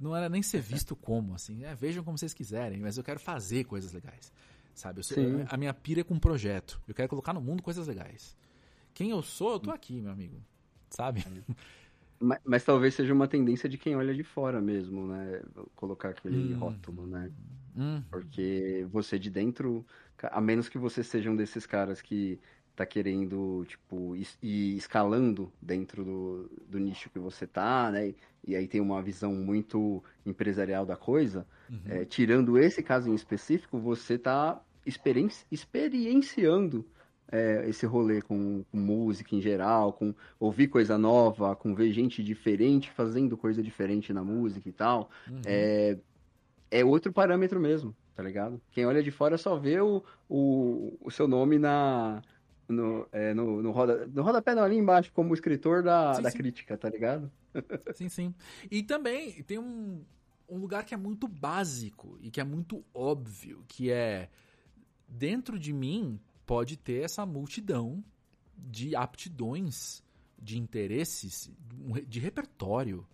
Não era nem ser visto como, assim. É, vejam como vocês quiserem, mas eu quero fazer coisas legais. Sabe? Sou- a minha pira é com um projeto. Eu quero colocar no mundo coisas legais. Quem eu sou, eu tô aqui, meu amigo. Sabe? Mas, mas talvez seja uma tendência de quem olha de fora mesmo, né? Colocar aquele Hum. rótulo, né? Hum. Porque você de dentro, a menos que você seja um desses caras que tá querendo, tipo, ir escalando dentro do, do nicho que você tá, né? E aí tem uma visão muito empresarial da coisa. é, tirando esse caso em específico, você tá experienciando é, esse rolê com, com música em geral, com ouvir coisa nova, com ver gente diferente fazendo coisa diferente na música e tal. É, é outro parâmetro mesmo, tá ligado? Quem olha de fora só vê o, o, o seu nome na, no, é, no, no, roda, no rodapé não, ali embaixo, como escritor da, Sim, da sim. crítica, tá ligado? Sim, sim. E também tem um, um lugar que é muito básico e que é muito óbvio, que é dentro de mim pode ter essa multidão de aptidões, de interesses, re- de repertório.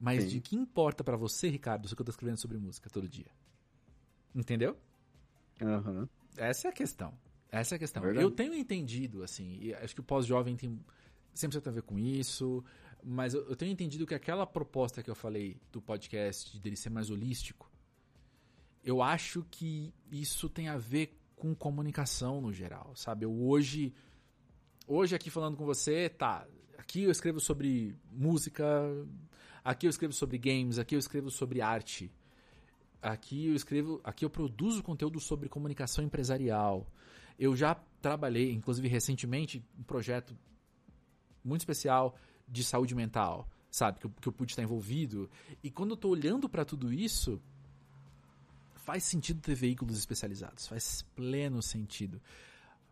Mas Sim. de que importa pra você, Ricardo, que eu tô escrevendo sobre música todo dia? Entendeu? Aham. Essa é a questão. Essa é a questão. Verdade. Eu tenho entendido, assim, e acho que o pós-jovem tem sempre tem a ver com isso, mas eu, eu tenho entendido que aquela proposta que eu falei do podcast, dele ser mais holístico, eu acho que isso tem a ver com comunicação no geral, sabe? Eu hoje, hoje aqui falando com você, tá, aqui eu escrevo sobre música, aqui eu escrevo sobre games, aqui eu escrevo sobre arte, Aqui eu escrevo, aqui eu produzo conteúdo sobre comunicação empresarial. Eu já trabalhei, inclusive recentemente, um projeto muito especial de saúde mental, sabe? Que eu, que eu pude estar envolvido. E quando eu tô olhando para tudo isso, faz sentido ter veículos especializados, faz pleno sentido.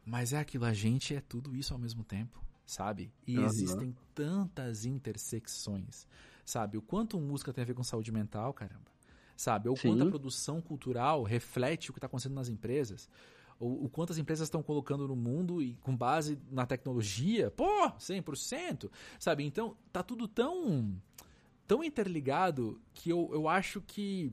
Mas é aquilo, a gente é tudo isso ao mesmo tempo, sabe? E Aham. existem tantas intersecções, sabe? O quanto música tem a ver com saúde mental, caramba. Sabe? Ou quanto a produção cultural reflete o que está acontecendo nas empresas. Ou o quanto as empresas estão colocando no mundo e com base na tecnologia. Pô, 100%! Sabe? Então, tá tudo tão tão interligado que eu, eu acho que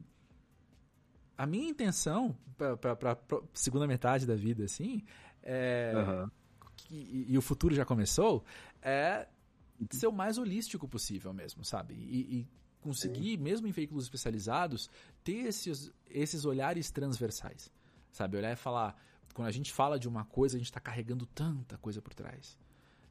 a minha intenção para a segunda metade da vida, assim, é, Aham. que- e, e o futuro já começou, é ser o mais holístico possível mesmo, sabe? E, e conseguir, mesmo em veículos especializados, ter esses, esses olhares transversais, sabe? Olhar e falar, quando a gente fala de uma coisa, a gente está carregando tanta coisa por trás.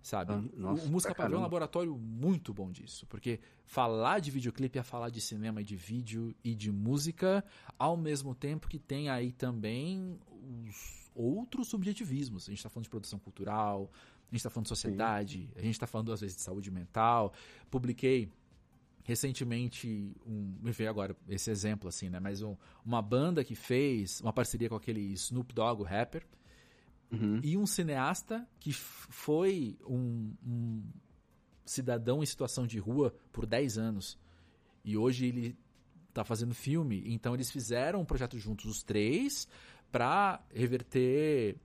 Sabe? Ah, nossa, o, Música Padrão é um laboratório muito bom disso, porque falar de videoclipe é falar de cinema e de vídeo e de música, ao mesmo tempo que tem aí também os outros subjetivismos. A gente está falando de produção cultural, a gente está falando de sociedade, a gente está falando às vezes de saúde mental. Publiquei recentemente um, me veio agora esse exemplo assim, né? Mas um- uma banda que fez uma parceria com aquele Snoop Dogg, o rapper, e um cineasta que foi um, um cidadão em situação de rua por 10 anos. E hoje ele tá fazendo filme, então eles fizeram um projeto juntos os três para reverter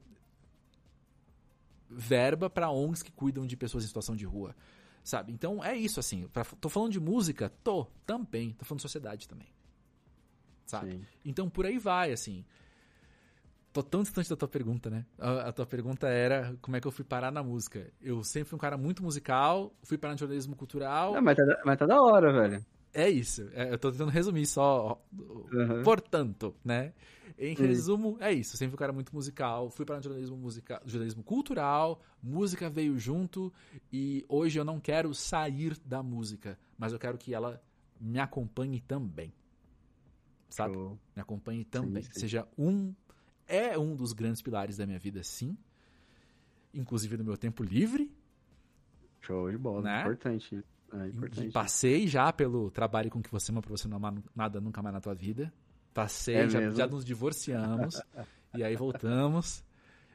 verba para ONGs que cuidam de pessoas em situação de rua. Sabe? Então é isso, assim. Pra, tô falando de música? Tô, também. Tô falando de sociedade também. Sabe? Sim. Então por aí vai, assim. Tô tão distante da tua pergunta, né? A, a tua pergunta era como é que eu fui parar na música. Eu sempre fui um cara muito musical, fui parar no jornalismo cultural. Ah, mas, tá, mas tá da hora, velho. É isso. É, eu tô tentando resumir só. Uhum. Portanto, né? Em resumo, é isso. Eu sempre fui um cara muito musical. Fui para o jornalismo, musical, jornalismo cultural. Música veio junto. E hoje eu não quero sair da música. Mas eu quero que ela me acompanhe também. Sabe? Show. Me acompanhe também. sim. Seja um. É um dos grandes pilares da minha vida, sim. Inclusive no meu tempo livre. Show de bola. Né? Importante. É E. Passei já pelo trabalho com que você ama pra você não amar nada nunca mais na tua vida. Passei, É já, já nos divorciamos. e aí voltamos.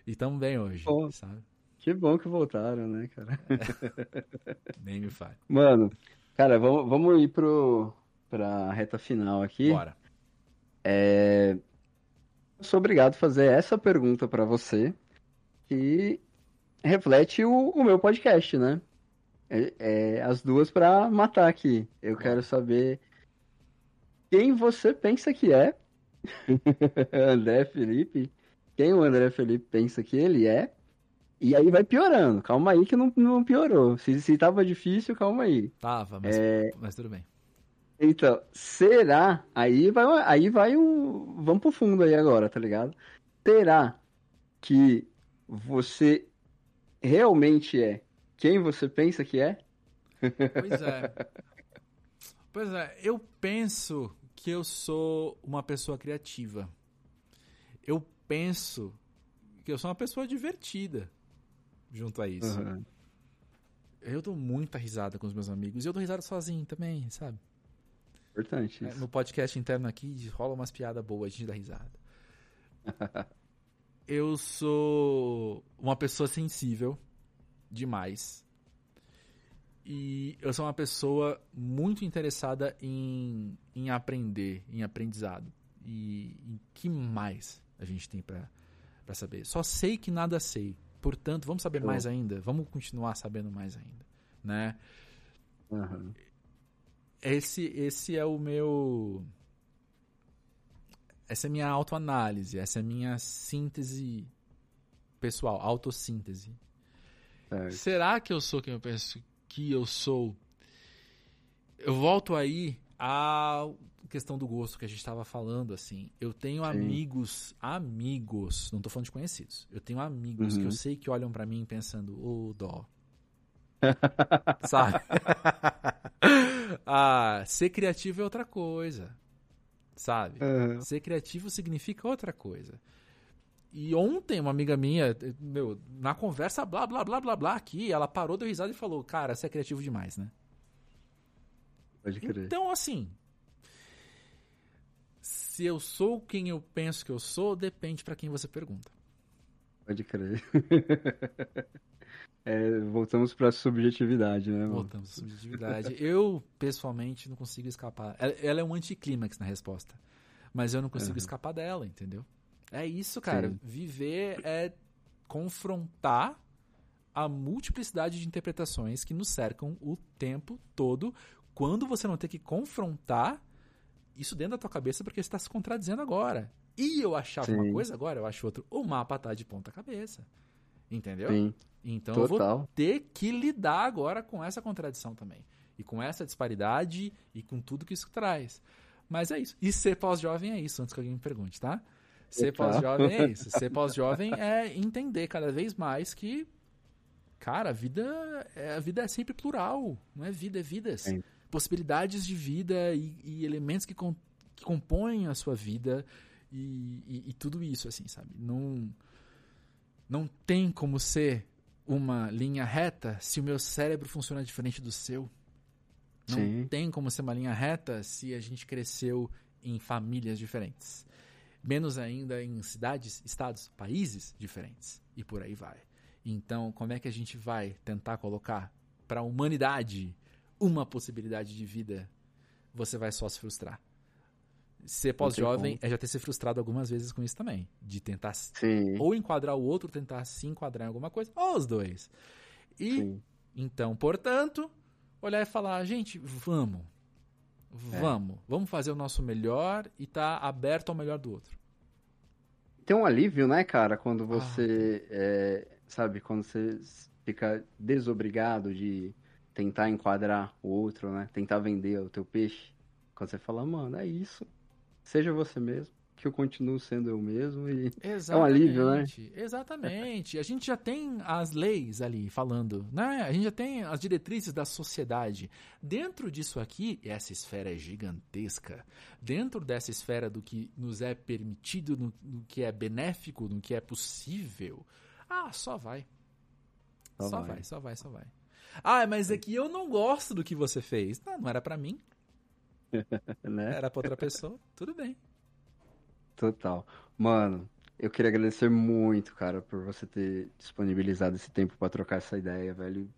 E tamo bem hoje, Pô. sabe? Que bom que voltaram, né, cara? Nem me fale. Mano, cara, vamos, vamos ir pro, pra reta final aqui. Bora. Eu sou obrigado a fazer essa pergunta pra você, que reflete o, o meu podcast, né? É, é, as duas pra matar aqui. Eu quero saber quem você pensa que é. André Felipe. Quem o André Felipe pensa que ele é. E aí vai piorando. Calma aí que não, não piorou. Se, se tava difícil, calma aí. Tava, mas, É. mas tudo bem. Então, será? Aí vai, aí vai um. Vamos pro fundo aí agora, tá ligado? Será que você realmente é quem você pensa que é? Pois é. Pois é, eu penso que eu sou uma pessoa criativa. Eu penso que eu sou uma pessoa divertida junto a isso. Uhum. Eu dou muita risada com os meus amigos. E eu dou risada sozinho também, sabe? Importante É, isso. No podcast interno aqui rola umas piadas boas, a gente dá risada. eu sou uma pessoa sensível demais. E eu sou uma pessoa muito interessada em, em aprender, em aprendizado. E em que mais a gente tem pra pra saber? Só sei que nada sei. Portanto, vamos saber Show. mais ainda. Vamos continuar sabendo mais ainda, né? Uhum. esse, esse é o meu. Essa é a minha autoanálise, essa é a minha síntese pessoal, autossíntese. Certo. Será que eu sou quem eu penso que eu sou? Eu volto aí à questão do gosto que a gente estava falando, assim. Eu tenho amigos, amigos, não tô falando de conhecidos. Eu tenho amigos que Uhum. eu sei que olham pra mim pensando, ô dó. Sabe? ah, ser criativo é outra coisa. Sabe? Uhum. Ser criativo significa outra coisa. E ontem, uma amiga minha, meu, na conversa, blá, blá, blá, blá, blá, aqui, ela parou, deu risada e falou: Cara, você é criativo demais, né? Pode crer. Então, assim. Se eu sou quem eu penso que eu sou, depende pra quem você pergunta. Pode crer. É, voltamos pra subjetividade, né, mano? Voltamos à subjetividade. Eu, pessoalmente, não consigo escapar. Ela, ela é um anticlímax na resposta. Mas eu não consigo escapar dela, entendeu? É isso, cara. Sim. Viver é confrontar a multiplicidade de interpretações que nos cercam o tempo todo. Quando você não tem que confrontar isso dentro da tua cabeça porque você está se contradizendo agora. E eu achava Sim. uma coisa, agora eu acho outra. O mapa tá de ponta cabeça. Entendeu? Sim. Então eu Total. vou ter que lidar agora com essa contradição também. E com essa disparidade e com tudo que isso traz. Mas é isso. E ser pós-jovem é isso, antes que alguém me pergunte, tá? Ser pós-jovem é isso. Ser pós-jovem é entender cada vez mais que, cara, a vida é, a vida é sempre plural. Não é vida, é vidas. Sim. Possibilidades de vida e, e elementos que, com- que compõem a sua vida e, e- e tudo isso, assim, sabe? Não, não tem como ser uma linha reta se o meu cérebro funciona diferente do seu. Não Sim. tem como ser uma linha reta se a gente cresceu em famílias diferentes. Menos ainda em cidades, estados, países diferentes. E por aí vai. Então, como é que a gente vai tentar colocar para a humanidade uma possibilidade de vida? Você vai só se frustrar. Ser pós-jovem é já ter se frustrado algumas vezes com isso também. De tentar Sim. ou enquadrar o outro, tentar se enquadrar em alguma coisa, ou os dois. E Sim. então, portanto, olhar e falar, gente, vamos. Vamos. Vamos fazer o nosso melhor e tá aberto ao melhor do outro. Tem um alívio, né, cara, quando você, é, sabe, quando você fica desobrigado de tentar enquadrar o outro, né? Tentar vender o teu peixe. Quando você fala, mano, é isso. Seja você mesmo, que eu continuo sendo eu mesmo e Exatamente. é um alívio, né? Exatamente. A gente já tem as leis ali falando, né? A gente já tem as diretrizes da sociedade. Dentro disso aqui, essa esfera é gigantesca. Dentro dessa esfera do que nos é permitido, no que é benéfico, no que é possível, ah, só vai. Só Só, vai. vai. só vai, só vai. Ah, mas é que eu não gosto do que você fez. Não, não era pra mim, né? era pra outra pessoa. Tudo bem. Total. Mano, eu queria agradecer muito, cara, por você ter disponibilizado esse tempo pra trocar essa ideia, velho.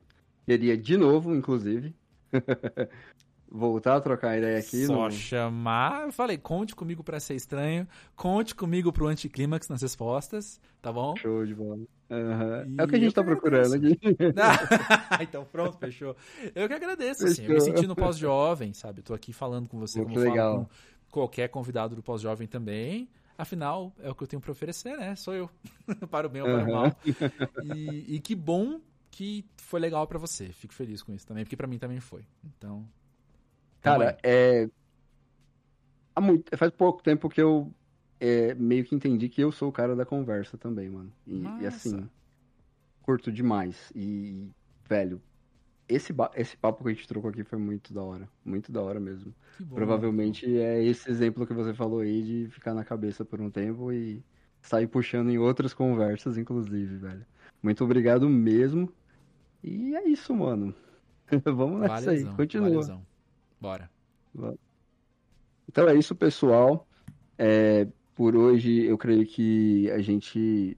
Queria de novo, inclusive, voltar a trocar ideia aqui Só no... chamar. Eu falei, conte comigo pra ser estranho. Conte comigo pro anticlímax nas respostas, tá bom? Show de bola. E É o que a gente tá procurando aqui. então pronto, fechou. Eu que agradeço, assim. Eu me Fechou. senti no pós-jovem, sabe? Tô aqui falando com você Pô, como falo legal. com qualquer convidado do pós-jovem também. Afinal, é o que eu tenho pra oferecer, né? Sou eu. para o bem ou para o mal. E, e que bom que foi legal pra você. Fico feliz com isso também, porque pra mim também foi. Então. Cara, é. Há muito... Faz pouco tempo que eu é, meio que entendi que eu sou o cara da conversa também, mano. E, e assim, curto demais. E, velho, esse, esse papo que a gente trocou aqui foi muito da hora. Muito da hora mesmo. Bom. Provavelmente é esse exemplo que você falou aí de ficar na cabeça por um tempo e sair puxando em outras conversas, inclusive, velho. Muito obrigado mesmo. E é isso, mano. Vamos nessa aí, Valezão, continua. valezão. Bora. Então é isso, pessoal. É, por hoje eu creio que a gente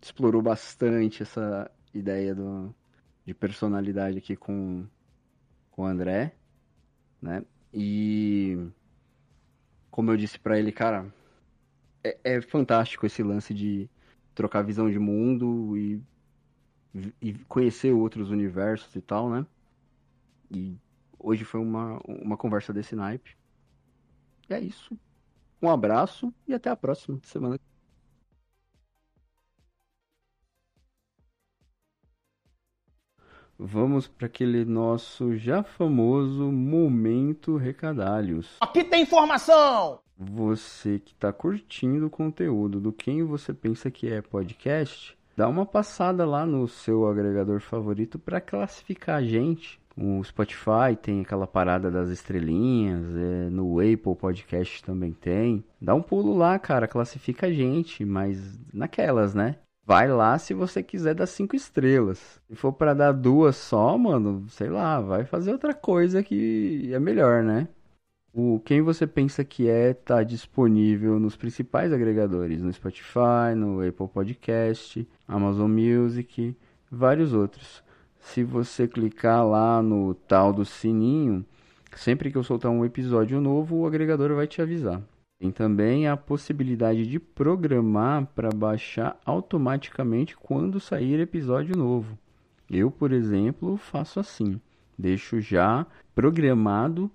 explorou bastante essa ideia do, de personalidade aqui com, com o André, né? E como eu disse pra ele, cara, é, é fantástico esse lance de trocar visão de mundo e, e conhecer outros universos e tal, né? E hoje foi uma, uma conversa desse naipe. E é isso. Um abraço e até a próxima semana. Vamos para aquele nosso já famoso momento recadalhos. Aqui tem informação! Você que está curtindo o conteúdo do Quem Você Pensa Que É Podcast, dá uma passada lá no seu agregador favorito para classificar a gente. O Spotify tem aquela parada das estrelinhas, é, no Apple Podcast também tem. Dá um pulo lá, cara, classifica a gente, mas naquelas, né? Vai lá se você quiser dar cinco estrelas. Se for para dar duas só, mano, sei lá, vai fazer outra coisa que é melhor, né? O Quem Você Pensa Que É tá disponível nos principais agregadores, no Spotify, no Apple Podcast, Amazon Music, vários outros. Se você clicar lá no tal do sininho, sempre que eu soltar um episódio novo, o agregador vai te avisar. Tem também a possibilidade de programar para baixar automaticamente quando sair episódio novo. Eu, por exemplo, faço assim. Deixo já programado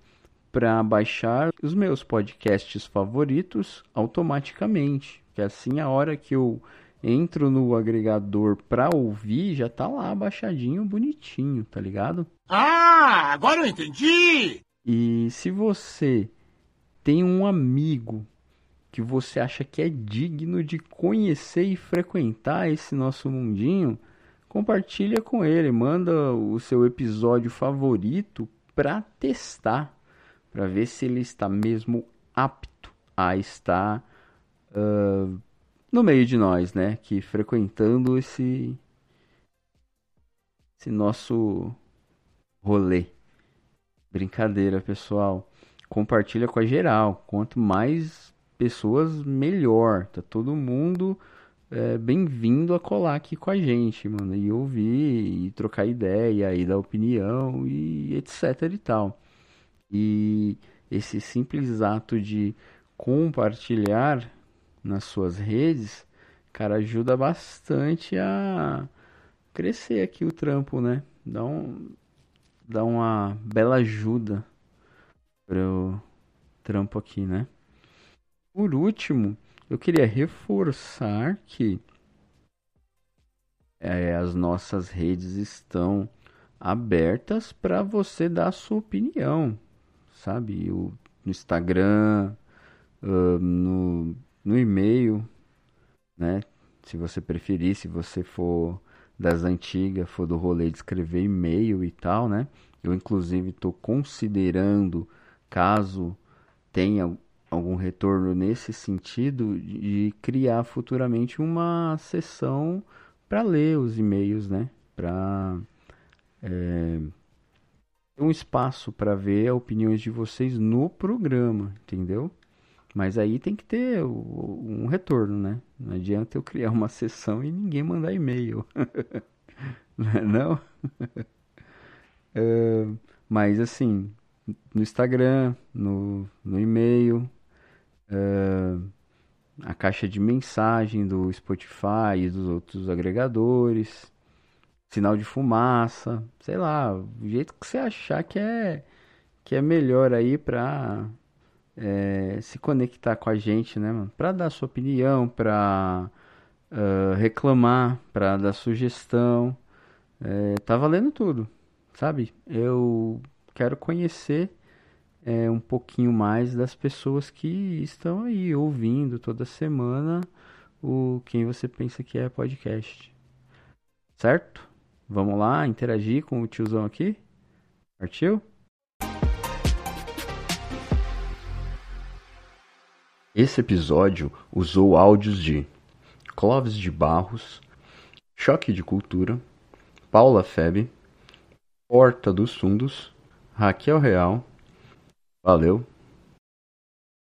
para baixar os meus podcasts favoritos automaticamente. Que assim, a hora que eu entro no agregador para ouvir, já tá lá baixadinho, bonitinho, tá ligado? Ah, agora eu entendi! E se você tem um amigo que você acha que é digno de conhecer e frequentar esse nosso mundinho, compartilha com ele, manda o seu episódio favorito para testar, para ver se ele está mesmo apto a estar ah, no meio de nós, né? Que frequentando esse esse nosso rolê. Brincadeira, pessoal. Compartilha com a geral. Quanto mais pessoas, melhor. Tá todo mundo é, bem-vindo a colar aqui com a gente, mano. E ouvir, e trocar ideia, e dar opinião, e etc e tal. E esse simples ato de compartilhar nas suas redes, cara, ajuda bastante a crescer aqui o trampo, né? Dá um, dar uma bela ajuda pro trampo aqui, né? Por último, eu queria reforçar que é, as nossas redes estão abertas para você dar a sua opinião, sabe? O, no Instagram, uh, no, no e-mail, né? Se você preferir, se você for das antigas, for do rolê de escrever e-mail e tal, né? Eu, inclusive, estou considerando, caso tenha algum retorno nesse sentido, de criar futuramente uma sessão para ler os e-mails, né? Para é, um espaço para ver opiniões de vocês no programa, entendeu? Mas aí tem que ter um retorno, né? Não adianta eu criar uma sessão e ninguém mandar e-mail. Não? é, mas assim, no Instagram, no, no e-mail, é, a caixa de mensagem do Spotify e dos outros agregadores, sinal de fumaça, sei lá, o jeito que você achar que é que é melhor aí pra é, se conectar com a gente, né, mano? Pra dar sua opinião, pra uh, reclamar, pra dar sugestão. É, tá valendo tudo, sabe? Eu quero conhecer é, um pouquinho mais das pessoas que estão aí ouvindo toda semana o Quem Você Pensa Que É podcast. Certo? Vamos lá interagir com o tiozão aqui? Partiu? Esse episódio usou áudios de Clóvis de Barros, Choque de Cultura, Paula Febe, Porta dos Fundos, Raquel Real. Valeu!